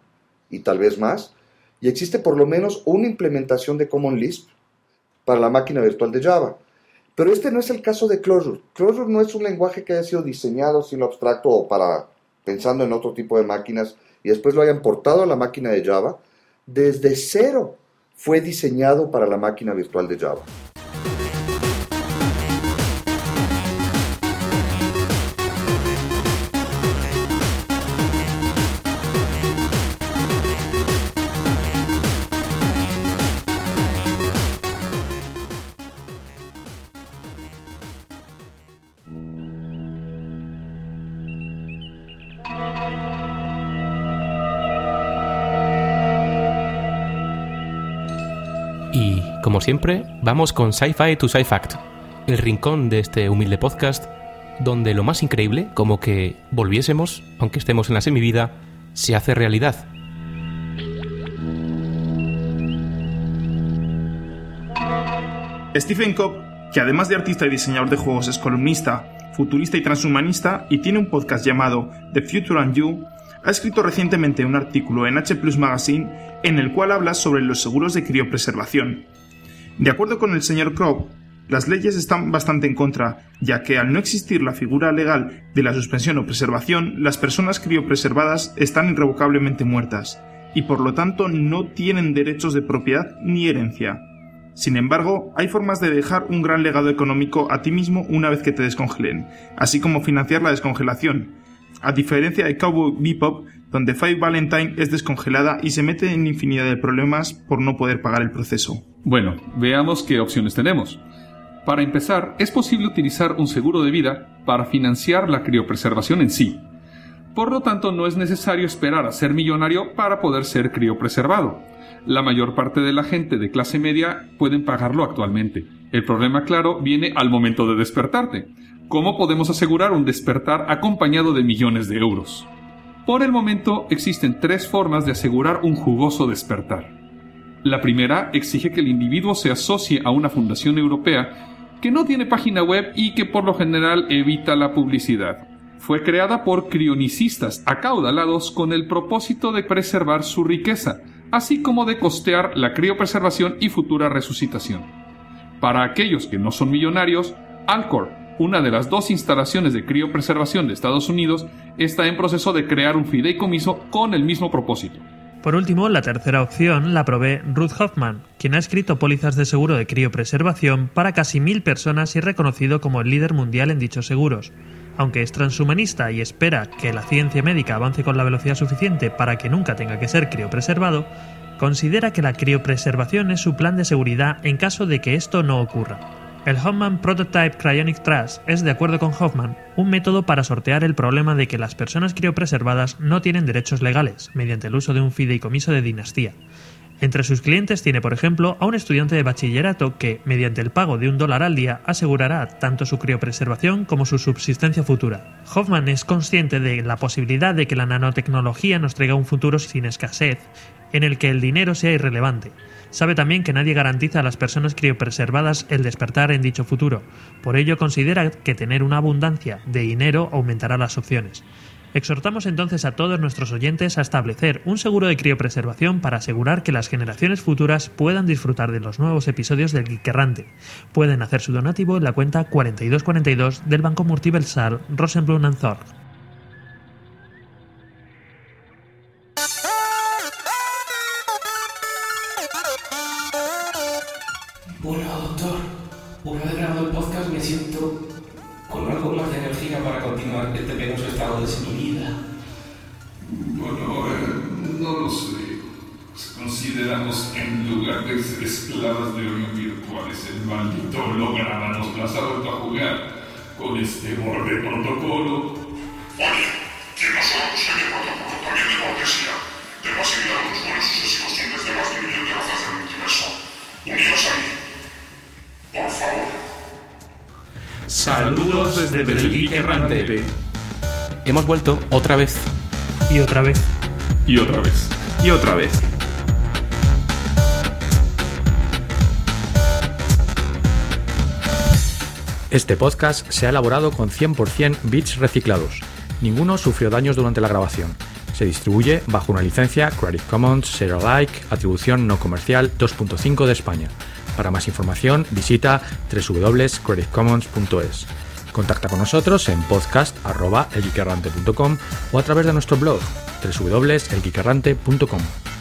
y tal vez más, y existe por lo menos una implementación de Common Lisp para la máquina virtual de Java. Pero este no es el caso de Clojure. Clojure no es un lenguaje que haya sido diseñado sin lo abstracto o para pensando en otro tipo de máquinas y después lo hayan portado a la máquina de Java. Desde cero fue diseñado para la máquina virtual de Java. Siempre, vamos con Sci-Fi to Sci-Fact, el rincón de este humilde podcast donde lo más increíble, como que volviésemos, aunque estemos en la semivida, se hace realidad. Stephen Cobb, que además de artista y diseñador de juegos es columnista, futurista y transhumanista y tiene un podcast llamado The Future and You, ha escrito recientemente un artículo en H Plus Magazine en el cual habla sobre los seguros de criopreservación. De acuerdo con el señor Cobb, las leyes están bastante en contra, ya que al no existir la figura legal de la suspensión o preservación, las personas criopreservadas están irrevocablemente muertas, y por lo tanto no tienen derechos de propiedad ni herencia. Sin embargo, hay formas de dejar un gran legado económico a ti mismo una vez que te descongelen, así como financiar la descongelación. A diferencia de Cowboy Bebop, donde Five Valentine es descongelada y se mete en infinidad de problemas por no poder pagar el proceso. Bueno, veamos qué opciones tenemos. Para empezar, es posible utilizar un seguro de vida para financiar la criopreservación en sí. Por lo tanto, no es necesario esperar a ser millonario para poder ser criopreservado la mayor parte de la gente de clase media pueden pagarlo actualmente. El problema, claro, viene al momento de despertarte. ¿Cómo podemos asegurar un despertar acompañado de millones de euros? Por el momento existen tres formas de asegurar un jugoso despertar. La primera exige que el individuo se asocie a una fundación europea que no tiene página web y que por lo general evita la publicidad. Fue creada por crionicistas acaudalados con el propósito de preservar su riqueza, así como de costear la criopreservación y futura resucitación. Para aquellos que no son millonarios, Alcor, una de las dos instalaciones de criopreservación de Estados Unidos, está en proceso de crear un fideicomiso con el mismo propósito. Por último, la tercera opción la provee Ruth Hoffman, quien ha escrito pólizas de seguro de criopreservación para casi mil personas y reconocido como el líder mundial en dichos seguros. Aunque es transhumanista y espera que la ciencia médica avance con la velocidad suficiente para que nunca tenga que ser criopreservado, considera que la criopreservación es su plan de seguridad en caso de que esto no ocurra. El Hoffman Prototype Cryonic Trust es, de acuerdo con Hoffman, un método para sortear el problema de que las personas criopreservadas no tienen derechos legales, mediante el uso de un fideicomiso de dinastía, entre sus clientes tiene, por ejemplo, a un estudiante de bachillerato que, mediante el pago de un dólar al día, asegurará tanto su criopreservación como su subsistencia futura. Hoffman es consciente de la posibilidad de que la nanotecnología nos traiga un futuro sin escasez, en el que el dinero sea irrelevante. Sabe también que nadie garantiza a las personas criopreservadas el despertar en dicho futuro, por ello considera que tener una abundancia de dinero aumentará las opciones. Exhortamos entonces a todos nuestros oyentes a establecer un seguro de criopreservación para asegurar que las generaciones futuras puedan disfrutar de los nuevos episodios del Geekerrante. Pueden hacer su donativo en la cuenta 4242 del Banco Multiversal Rosenblum Zorg. Bueno, doctor, una vez grabado el podcast me siento con algo más de energía para continuar este penoso estado de semivida. Bueno, no lo sé. Consideramos que en lugar de ser esclavas de oro virtuales, el maldito holograma nos ha vuelto a jugar con este borde protocolo. Errante. Hemos vuelto otra vez. Y otra vez. Y otra vez. Y otra vez. Este podcast se ha elaborado con 100% bits reciclados. Ninguno sufrió daños durante la grabación. Se distribuye bajo una licencia Creative Commons Share Alike, atribución no comercial 2.5 de España. Para más información visita www.creativecommons.es. Contacta con nosotros en podcast.elgeekerrante.com o a través de nuestro blog www.elgeekerrante.com.